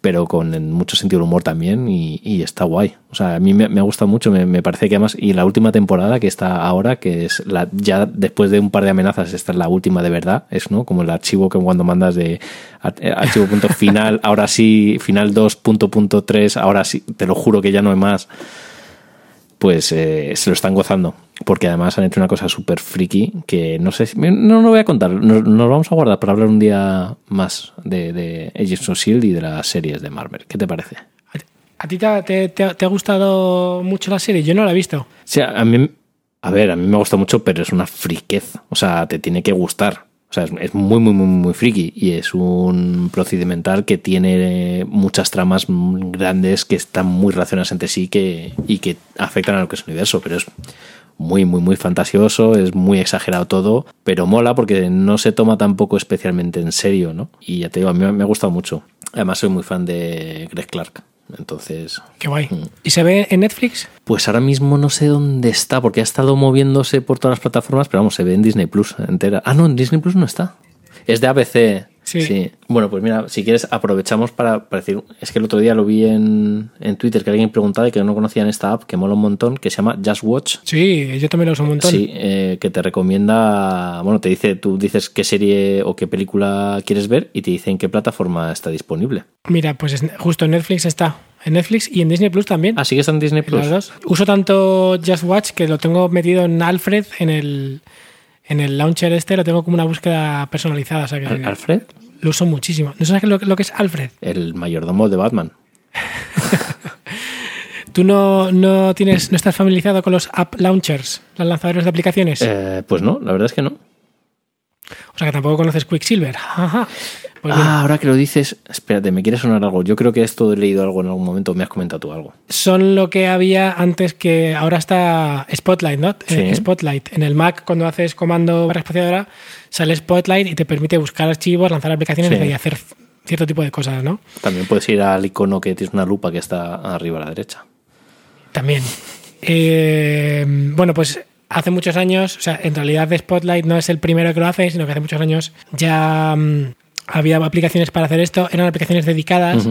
pero con mucho sentido del humor también y, está guay. O sea, a mí me, ha gustado mucho, me, parece que además, y la última temporada que está ahora, que es la ya después de un par de amenazas, esta es la última de verdad, es no como el archivo que cuando mandas de eh, archivo punto final, ahora sí, final 2.3, ahora sí, te lo juro que ya no hay más pues eh, se lo están gozando. Porque además han hecho una cosa súper friki que no sé si. No lo voy a contar. Nos, nos vamos a guardar para hablar un día más de, de Agents of Shield y de las series de Marvel. ¿Qué te parece? ¿A ti- ¿A ti te, te- te- te ha gustado mucho la serie? Yo no la he visto. O sea, a mí. A ver, a mí me gusta mucho, pero es una friquez. O sea, te tiene que gustar. O sea, es, muy, muy, muy, muy friki. Y es un procedimental que tiene muchas tramas grandes que están muy relacionadas entre sí que, y que afectan a lo que es el universo. Pero es muy, muy, muy fantasioso, es muy exagerado todo, pero mola porque no se toma tampoco especialmente en serio, ¿no? Y ya te digo, a mí me ha gustado mucho. Además, soy muy fan de Greg Clark. Entonces, Qué guay. Mm. ¿Y se ve en Netflix? pues ahora mismo no sé dónde está, porque ha estado moviéndose por todas las plataformas, pero vamos, se ve en Disney Plus entera. Ah, no, en Disney Plus no está. Es de ABC. Sí. Bueno, pues mira, si quieres aprovechamos para, para decir, es que el otro día lo vi en, en Twitter que alguien preguntaba y que no conocían esta app que mola un montón, que se llama Just Watch. Sí, yo también lo uso un montón. Sí, eh, que te recomienda, bueno, te dice, tú dices qué serie o qué película quieres ver y te dice en qué plataforma está disponible. Mira, pues es- justo en Netflix está. En Netflix y en Disney Plus también. Ah, sí que está en Disney Plus. Uso tanto Just Watch que lo tengo metido en Alfred en el, en el launcher este, lo tengo como una búsqueda personalizada. O sea que Al- Alfred, lo uso muchísimo. ¿No sabes lo, lo que es Alfred? el mayordomo de Batman. ¿Tú no, no tienes, no estás familiarizado con los app launchers, los lanzadores de aplicaciones? Eh, pues no, la verdad es que no. O sea que tampoco conoces Quicksilver. Ajá. Pues ah, ahora que lo dices, espérate, me quiere sonar algo. Yo creo que esto he leído algo en algún momento, me has comentado tú algo. son lo que había antes que ahora está Spotlight, ¿no? Sí. Eh, Spotlight. En el Mac, cuando haces comando barra espaciadora, sale Spotlight y te permite buscar archivos, lanzar aplicaciones Sí. y hacer cierto tipo de cosas, ¿no? También puedes ir al icono que tienes una lupa que está arriba a la derecha. También. Eh, bueno, pues hace muchos años, o sea, en realidad Spotlight no es el primero que lo hace, sino que hace muchos años ya mm, había aplicaciones para hacer esto, eran aplicaciones dedicadas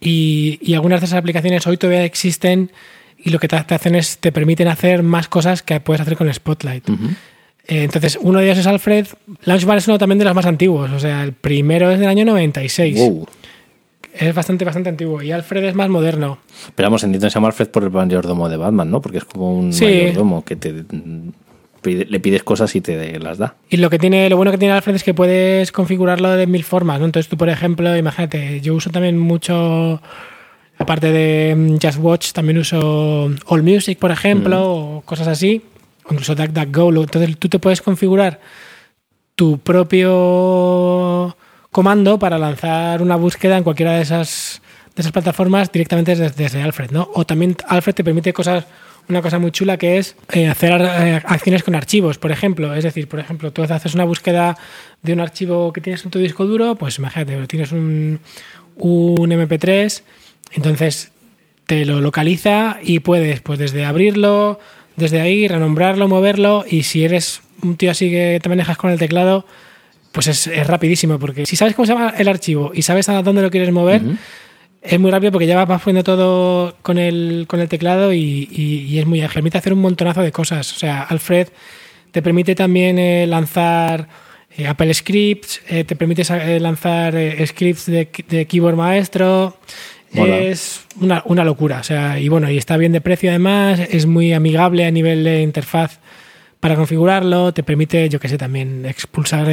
y, y algunas de esas aplicaciones hoy todavía existen y lo que te, te hacen es te permiten hacer más cosas que puedes hacer con Spotlight. Eh, entonces, uno de ellos es Alfred. Launchbar es uno también de los más antiguos, o sea, el primero es del año 96. Wow. Es bastante, bastante antiguo. Y Alfred es más moderno. Pero vamos, entiendo que se llama Alfred por el mayordomo de Batman, ¿no? Porque es como un Sí. mayordomo que te mm, le pides cosas y te las da. Y lo que tiene, lo bueno que tiene Alfred es que puedes configurarlo de mil formas, ¿no? Entonces tú, por ejemplo, imagínate, yo uso también mucho, aparte de mm, Just Watch, también uso All Music, por ejemplo, o cosas así, o incluso DuckDuckGo. Entonces tú te puedes configurar tu propio comando para lanzar una búsqueda en cualquiera de esas, de esas plataformas directamente desde, Alfred, ¿no? O también Alfred te permite cosas una cosa muy chula que es eh, hacer eh, acciones con archivos, por ejemplo. Es decir, por ejemplo, tú haces una búsqueda de un archivo que tienes en tu disco duro, pues imagínate, tienes un, un MP3, entonces te lo localiza y puedes, pues desde abrirlo, desde ahí, renombrarlo, moverlo, y si eres un tío así que te manejas con el teclado, pues es, rapidísimo, porque si sabes cómo se llama el archivo y sabes a dónde lo quieres mover, es muy rápido porque ya vas poniendo todo con el, con el teclado y, es muy ágil. Permite hacer un montonazo de cosas. O sea, Alfred te permite también eh, lanzar eh, Apple Scripts, eh, te permite lanzar scripts de, keyboard maestro. Es una, una, locura. O sea, y bueno, y está bien de precio además, es muy amigable a nivel de interfaz para configurarlo, te permite, yo que sé, también expulsar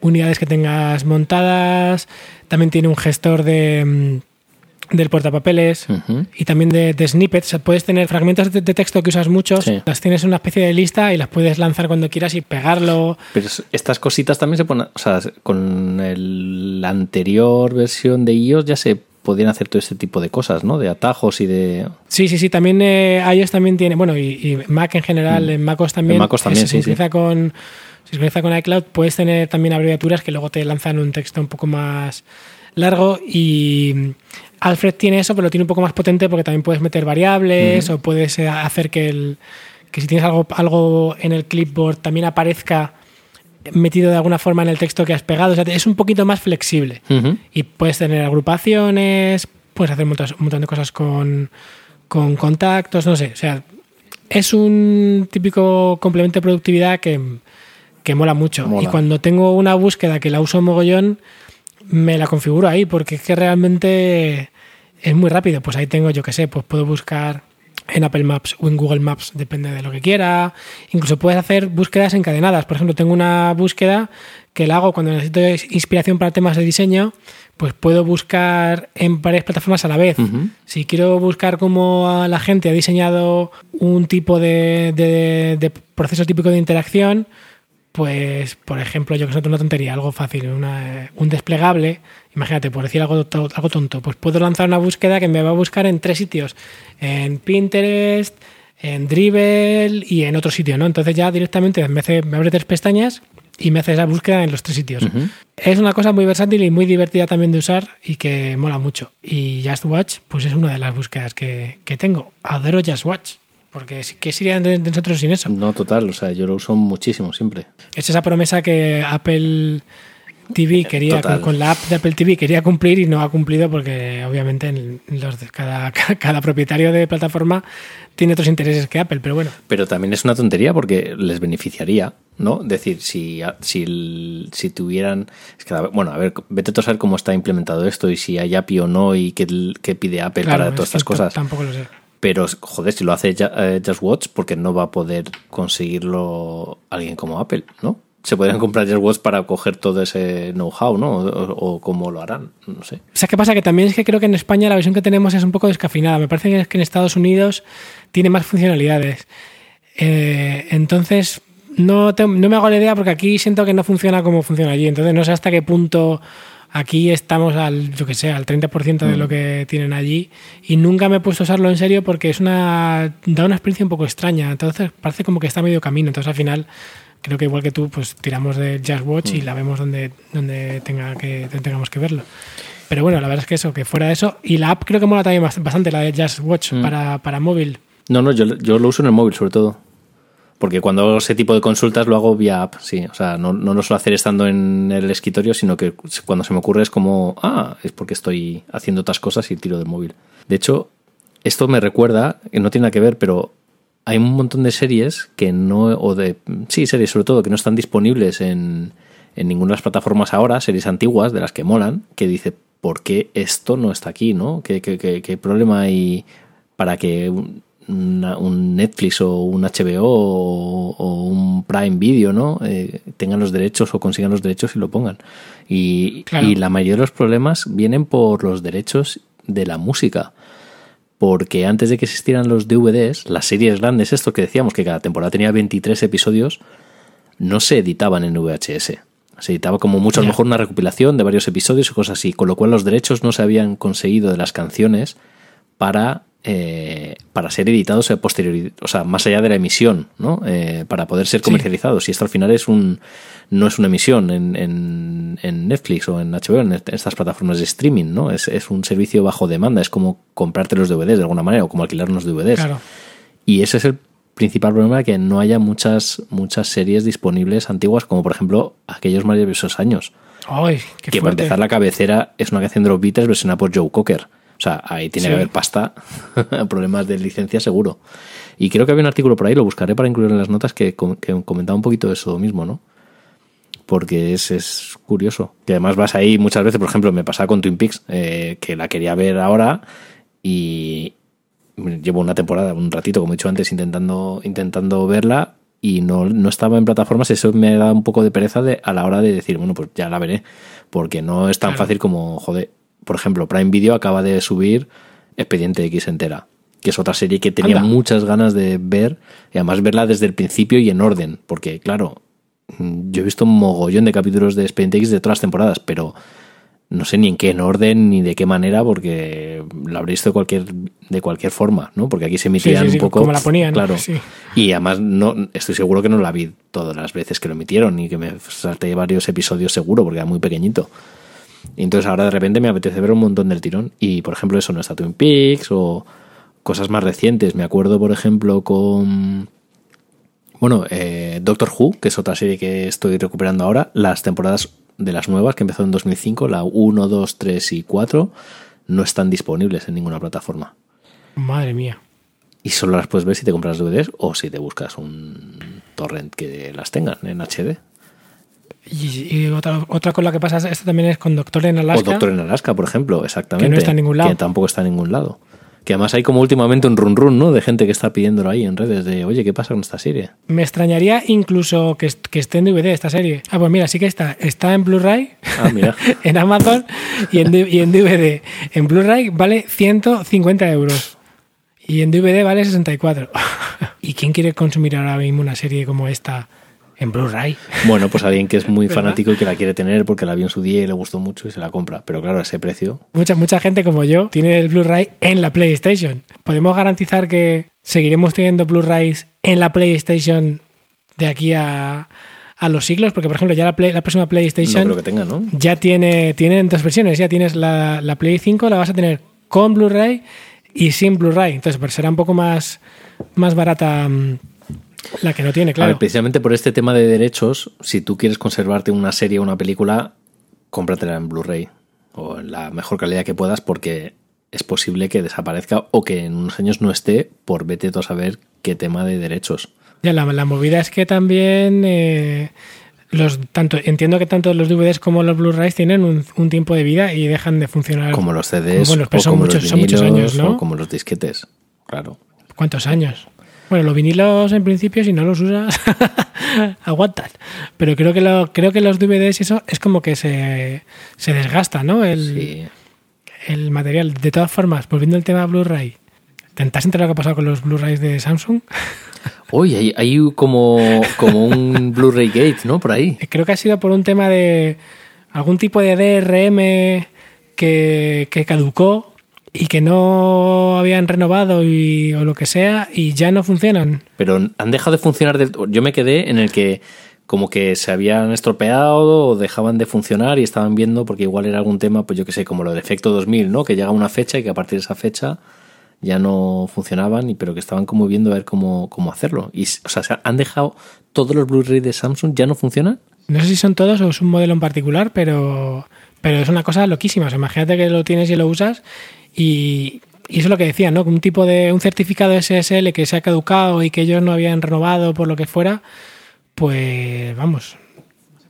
unidades que tengas montadas, también tiene un gestor de mm, del portapapeles y también de, snippets. puedes tener fragmentos de, texto que usas muchos, las tienes en una especie de lista y las puedes lanzar cuando quieras y pegarlo. Pero estas cositas también se ponen, o sea, con la anterior versión de iOS ya se podían hacer todo este tipo de cosas, ¿no? De atajos y de... Sí, sí, sí, también eh, iOS también tiene, bueno, y, Mac en general, mm. en MacOS también. En MacOS también, sí, se con si se con iCloud, puedes tener también abreviaturas que luego te lanzan un texto un poco más largo y Alfred tiene eso, pero lo tiene un poco más potente porque también puedes meter variables o puedes eh, hacer que, el, que si tienes algo, algo en el clipboard también aparezca metido de alguna forma en el texto que has pegado. O sea, es un poquito más flexible. Y puedes tener agrupaciones, puedes hacer un montón de cosas con, con contactos, no sé. O sea, es un típico complemento de productividad que, que mola mucho. Y cuando tengo una búsqueda que la uso mogollón, me la configuro ahí, porque es que realmente es muy rápido. Pues ahí tengo, yo que sé, pues puedo buscar en Apple Maps o en Google Maps, depende de lo que quiera. Incluso puedes hacer búsquedas encadenadas. Por ejemplo, tengo una búsqueda que la hago cuando necesito inspiración para temas de diseño, pues puedo buscar en varias plataformas a la vez. Si quiero buscar cómo la gente ha diseñado un tipo de, de proceso típico de interacción, pues, por ejemplo, yo que sé, una tontería, algo fácil, un desplegable, imagínate, por decir algo, algo tonto, pues puedo lanzar una búsqueda que me va a buscar en tres sitios, en Pinterest, en Dribbble y en otro sitio, ¿no? Entonces ya directamente me, hace, me abre tres pestañas y me hace esa búsqueda en los tres sitios. Es una cosa muy versátil y muy divertida también de usar y que mola mucho. Y Just Watch, pues es una de las búsquedas que, que tengo. Adoro Just Watch. Porque ¿qué sería de nosotros sin eso? No, total, o sea, yo lo uso muchísimo siempre. Es esa promesa que Apple TV quería, con, la app de Apple TV quería cumplir y no ha cumplido porque obviamente los cada, cada propietario de plataforma tiene otros intereses que Apple, pero bueno. Pero también es una tontería porque les beneficiaría, ¿no? Decir, si, si, si tuvieran... Es que, bueno, a ver, vete a saber cómo está implementado esto y si hay API o no y qué, qué pide Apple para todas estas cosas. Tampoco lo sé. Pero, joder, si lo hace eh, Just Watch, porque no va a poder conseguirlo alguien como Apple, ¿no? Se podrían comprar Just Watch para coger todo ese know-how, ¿no? O, cómo lo harán, no sé. O sea, ¿qué pasa? Que también es que creo que en España la versión que tenemos es un poco descafinada. Me parece que en Estados Unidos tiene más funcionalidades. Eh, entonces, no, no me hago la idea porque aquí siento que no funciona como funciona allí. Entonces, no sé hasta qué punto Aquí estamos al, yo que sé, al 30% de lo mm. que tienen allí y nunca me he puesto a usarlo en serio porque es una, da una experiencia un poco extraña. Entonces parece como que está medio camino. Entonces al final creo que igual que tú, pues tiramos de Just Watch y mm. la vemos donde, donde, tenga que, tengamos que verlo. Pero bueno, la verdad es que eso, que fuera de eso. Y la app creo que mola también bastante, la de Just Watch mm. para, para móvil. No, no, yo, yo lo uso en el móvil sobre todo. Porque cuando hago ese tipo de consultas lo hago vía app, sí. O sea, no, no lo suelo hacer estando en el escritorio, sino que cuando se me ocurre es como, ah, es porque estoy haciendo otras cosas y tiro del móvil. De hecho, esto me recuerda, que no tiene nada que ver, pero hay un montón de series que no, o de, sí, series sobre todo, que no están disponibles en, en ninguna de las plataformas ahora, series antiguas de las que molan, que dice, ¿por qué esto no está aquí? ¿no? ¿Qué, qué, qué, qué problema hay para que un Netflix o un HBO o, un Prime Video, ¿no? Eh, tengan los derechos o consigan los derechos y lo pongan. Y, y, la mayoría de los problemas vienen por los derechos de la música. Porque antes de que existieran los DVDs, las series grandes, esto que decíamos, que cada temporada tenía 23 episodios, no se editaban en VHS. Se editaba como mucho, a lo mejor una recopilación de varios episodios y cosas así, con lo cual los derechos no se habían conseguido de las canciones para, eh, para ser editados a posteriori, o sea, más allá de la emisión, ¿no? Eh, para poder ser Sí. comercializados. Y esto al final es un no es una emisión en, en, en Netflix o en HBO, en estas plataformas de streaming, ¿no? Es, es un servicio bajo demanda, es como comprarte los DVDs de alguna manera o como alquilar unos DVDs. Claro. Y ese es el principal problema, que no haya muchas, muchas series disponibles antiguas, como por ejemplo aquellos maravillosos años. Ay, qué que para empezar la cabecera es una canción de los Beatles versionada por Joe Cocker. O sea, ahí tiene Sí. que haber pasta, problemas de licencia seguro. Y creo que había un artículo por ahí, lo buscaré para incluir en las notas, que, que comentaba un poquito eso mismo, ¿no? Porque es, es curioso. Que además vas ahí muchas veces, por ejemplo, me pasaba con Twin Peaks, eh, que la quería ver ahora y llevo una temporada, un ratito, como he dicho antes, intentando, intentando verla y no, no estaba en plataformas. Eso me da un poco de pereza de, a la hora de decir, bueno, pues ya la veré. Porque no es tan Claro. fácil como, joder, por ejemplo, Prime Video acaba de subir Expediente X entera, que es otra serie que tenía Anda. muchas ganas de ver y además verla desde el principio y en orden, porque claro, mm, yo he visto un mogollón de capítulos de Expediente X de todas las temporadas, pero no sé ni en qué en orden ni de qué manera, porque la habré visto de cualquier, de cualquier forma, ¿no? Porque aquí se emitían sí, sí, un poco. como la ponían, Claro. sí. Y además no, estoy seguro que no la vi todas las veces que lo emitieron y que me salté varios episodios seguro, porque era muy pequeñito. Y entonces ahora de repente me apetece ver un montón del tirón. Y por ejemplo, eso no está Twin Peaks o cosas más recientes. Me acuerdo, por ejemplo, con. Bueno, eh, Doctor Who, que es otra serie que estoy recuperando ahora. Las temporadas de las nuevas, que empezó en 2005, la 1, 2, 3 y 4, no están disponibles en ninguna plataforma. Madre mía. Y solo las puedes ver si te compras DVDs o si te buscas un torrent que las tengan en HD. Y, y otra, otra con la que pasa, esto también es con Doctor en Alaska. O Doctor en Alaska, por ejemplo, exactamente. Que no está en ningún lado. Que tampoco está en ningún lado. Que además hay como últimamente un run run, ¿no? De gente que está pidiéndolo ahí en redes de, oye, ¿qué pasa con esta serie? Me extrañaría incluso que, est- que esté en DVD esta serie. Ah, pues mira, sí que está. Está en Blu-ray, Ah, mira. en Amazon y en, y en DVD. En Blu-ray vale 150 euros. Y en DVD vale 64. ¿Y quién quiere consumir ahora mismo una serie como esta en Blu-ray? Bueno, pues alguien que es muy ¿Verdad? fanático y que la quiere tener porque la vio en su día y le gustó mucho y se la compra. Pero claro, a ese precio. Mucha, mucha gente como yo tiene el Blu-ray en la PlayStation. ¿Podemos garantizar que seguiremos teniendo Blu-rays en la PlayStation de aquí a, a los siglos? Porque, por ejemplo, ya la, Play- la próxima No PlayStation creo que tenga, ¿no? ya tiene tienen dos versiones. Ya tienes la, la Play 5, la vas a tener con Blu-ray y sin Blu-ray. Entonces, pues será un poco más, más barata mm, la que no tiene, ver, claro. precisamente por este tema de derechos, si tú quieres conservarte una serie o una película, cómpratela en Blu-ray o en la mejor calidad que puedas porque es posible que desaparezca o que en unos años no esté por vete tú a saber qué tema de derechos. Ya, la, la movida es que también eh, los tanto entiendo que tanto los DVDs como los Blu-rays tienen un, un tiempo de vida y dejan de funcionar. Como los CDs Bueno, pero o son como muchos- los son muchos años, ¿no? o como los disquetes. Claro. ¿Cuántos años? Bueno, los vinilos en principio, si no los usas, aguantan. Pero creo que, lo, creo que los DVDs y eso es como que se, se desgasta, ¿no? El, Sí. el material. De todas formas, volviendo al tema Blu-ray, ¿te has enterado lo que ha pasado con los Blu-rays de Samsung? Oye, hay, hay como, como un Blu-ray Gate, ¿no? Por ahí. Creo que ha sido por un tema de algún tipo de DRM que, que caducó y que no habían renovado y, o lo que sea y ya no funcionan. Pero han dejado de funcionar del Yo me quedé en el que como que se habían estropeado o dejaban de funcionar y estaban viendo, porque igual era algún tema, pues yo que sé, como lo del efecto 2000, ¿no? Que llega una fecha y que a partir de esa fecha ya no funcionaban, y pero que estaban como viendo a ver cómo, cómo hacerlo. Y, o sea, se han dejado todos los Blu-ray de Samsung, ya no funcionan. No sé si son todos o es un modelo en particular, pero, pero es una cosa loquísima. O sea, imagínate que lo tienes y lo usas y, y eso es lo que decía, ¿no? Un tipo de un certificado SSL que se ha caducado y que ellos no habían renovado por lo que fuera, pues vamos,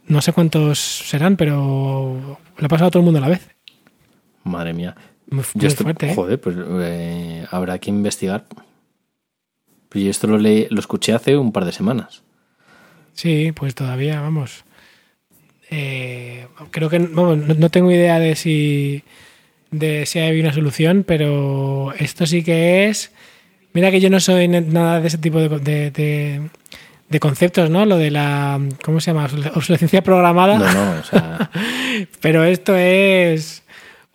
no sé cuántos serán, pero le ha pasado a todo el mundo a la vez. Madre mía. Muy, Yo muy esto- fuerte, ¿eh? Joder, pues eh, habrá que investigar. Pues yo esto lo, leí, lo escuché hace un par de semanas. Sí, pues todavía, vamos. Eh, creo que vamos, no, no tengo idea de si de si hay una solución, pero esto sí que es. Mira que yo no soy nada de ese tipo de, de, de- de conceptos, ¿no? Lo de la. ¿Cómo se llama? Obsolescencia programada. No, no, o sea, Pero esto es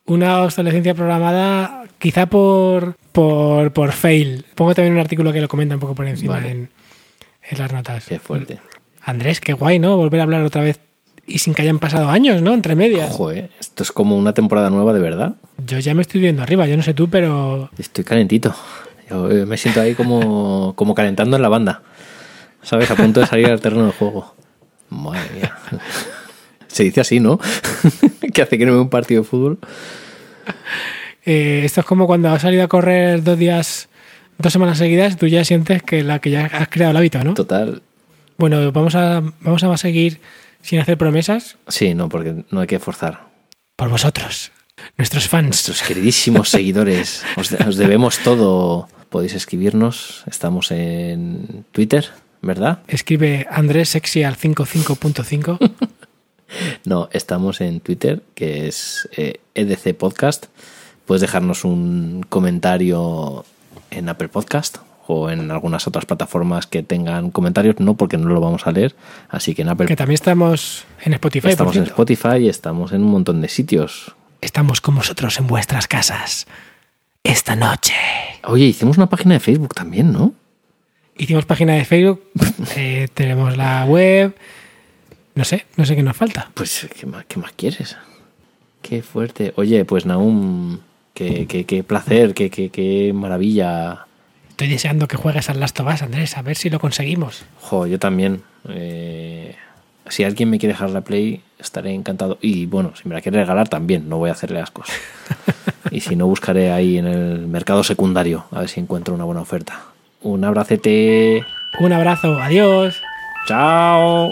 una obsolescencia programada quizá por, por, por fail. Pongo también un artículo que lo comenta un poco por encima Vale. en, en las notas. qué fuerte. Andrés, qué guay, ¿no? Volver a hablar otra vez y sin que hayan pasado años, ¿no? Entre medias. Joder, esto es como una temporada nueva de verdad. Yo ya me estoy viendo arriba, yo no sé tú, pero Estoy calentito. Yo eh, me siento ahí como, como calentando en la banda. ¿Sabes? A punto de salir al terreno del juego. Madre mía. Se dice así, ¿no? que hace que no vea un partido de fútbol. eh, esto es como cuando has salido a correr dos días, dos semanas seguidas, tú ya sientes que la que ya has creado el hábito, ¿no? Total. Bueno, vamos a, vamos a seguir sin hacer promesas Sí, no, porque no hay que forzar. por vosotros, nuestros fans. Nuestros queridísimos seguidores, os, de- os debemos todo. Podéis escribirnos. Estamos en Twitter, ¿verdad? Escribe Andrés Sexy al 55.5. No, estamos en Twitter, que es eh, EDC Podcast. Puedes dejarnos un comentario en Apple Podcast o en algunas otras plataformas que tengan comentarios, no porque no lo vamos a leer. Así que en Apple que también estamos en Spotify. estamos en. Spotify estamos en un montón de sitios. Estamos con vosotros en vuestras casas esta noche. Oye, hicimos una página de Facebook también, ¿no? Hicimos página de Facebook, eh, tenemos la web. No sé, no sé qué nos falta. Pues, ¿qué más, qué más quieres? Qué fuerte. Oye, pues Naum, qué, qué, qué placer, qué, qué, qué maravilla. Estoy deseando que juegues al Last of Us, Andrés, a ver si lo conseguimos. Jo, yo también. Eh, si alguien me quiere dejar la Play, estaré encantado. Y bueno, si me la quiere regalar también, no voy a hacerle ascos. y si no, buscaré ahí en el mercado secundario a ver si encuentro una buena oferta. Un abracete. Un abrazo, adiós. Chao.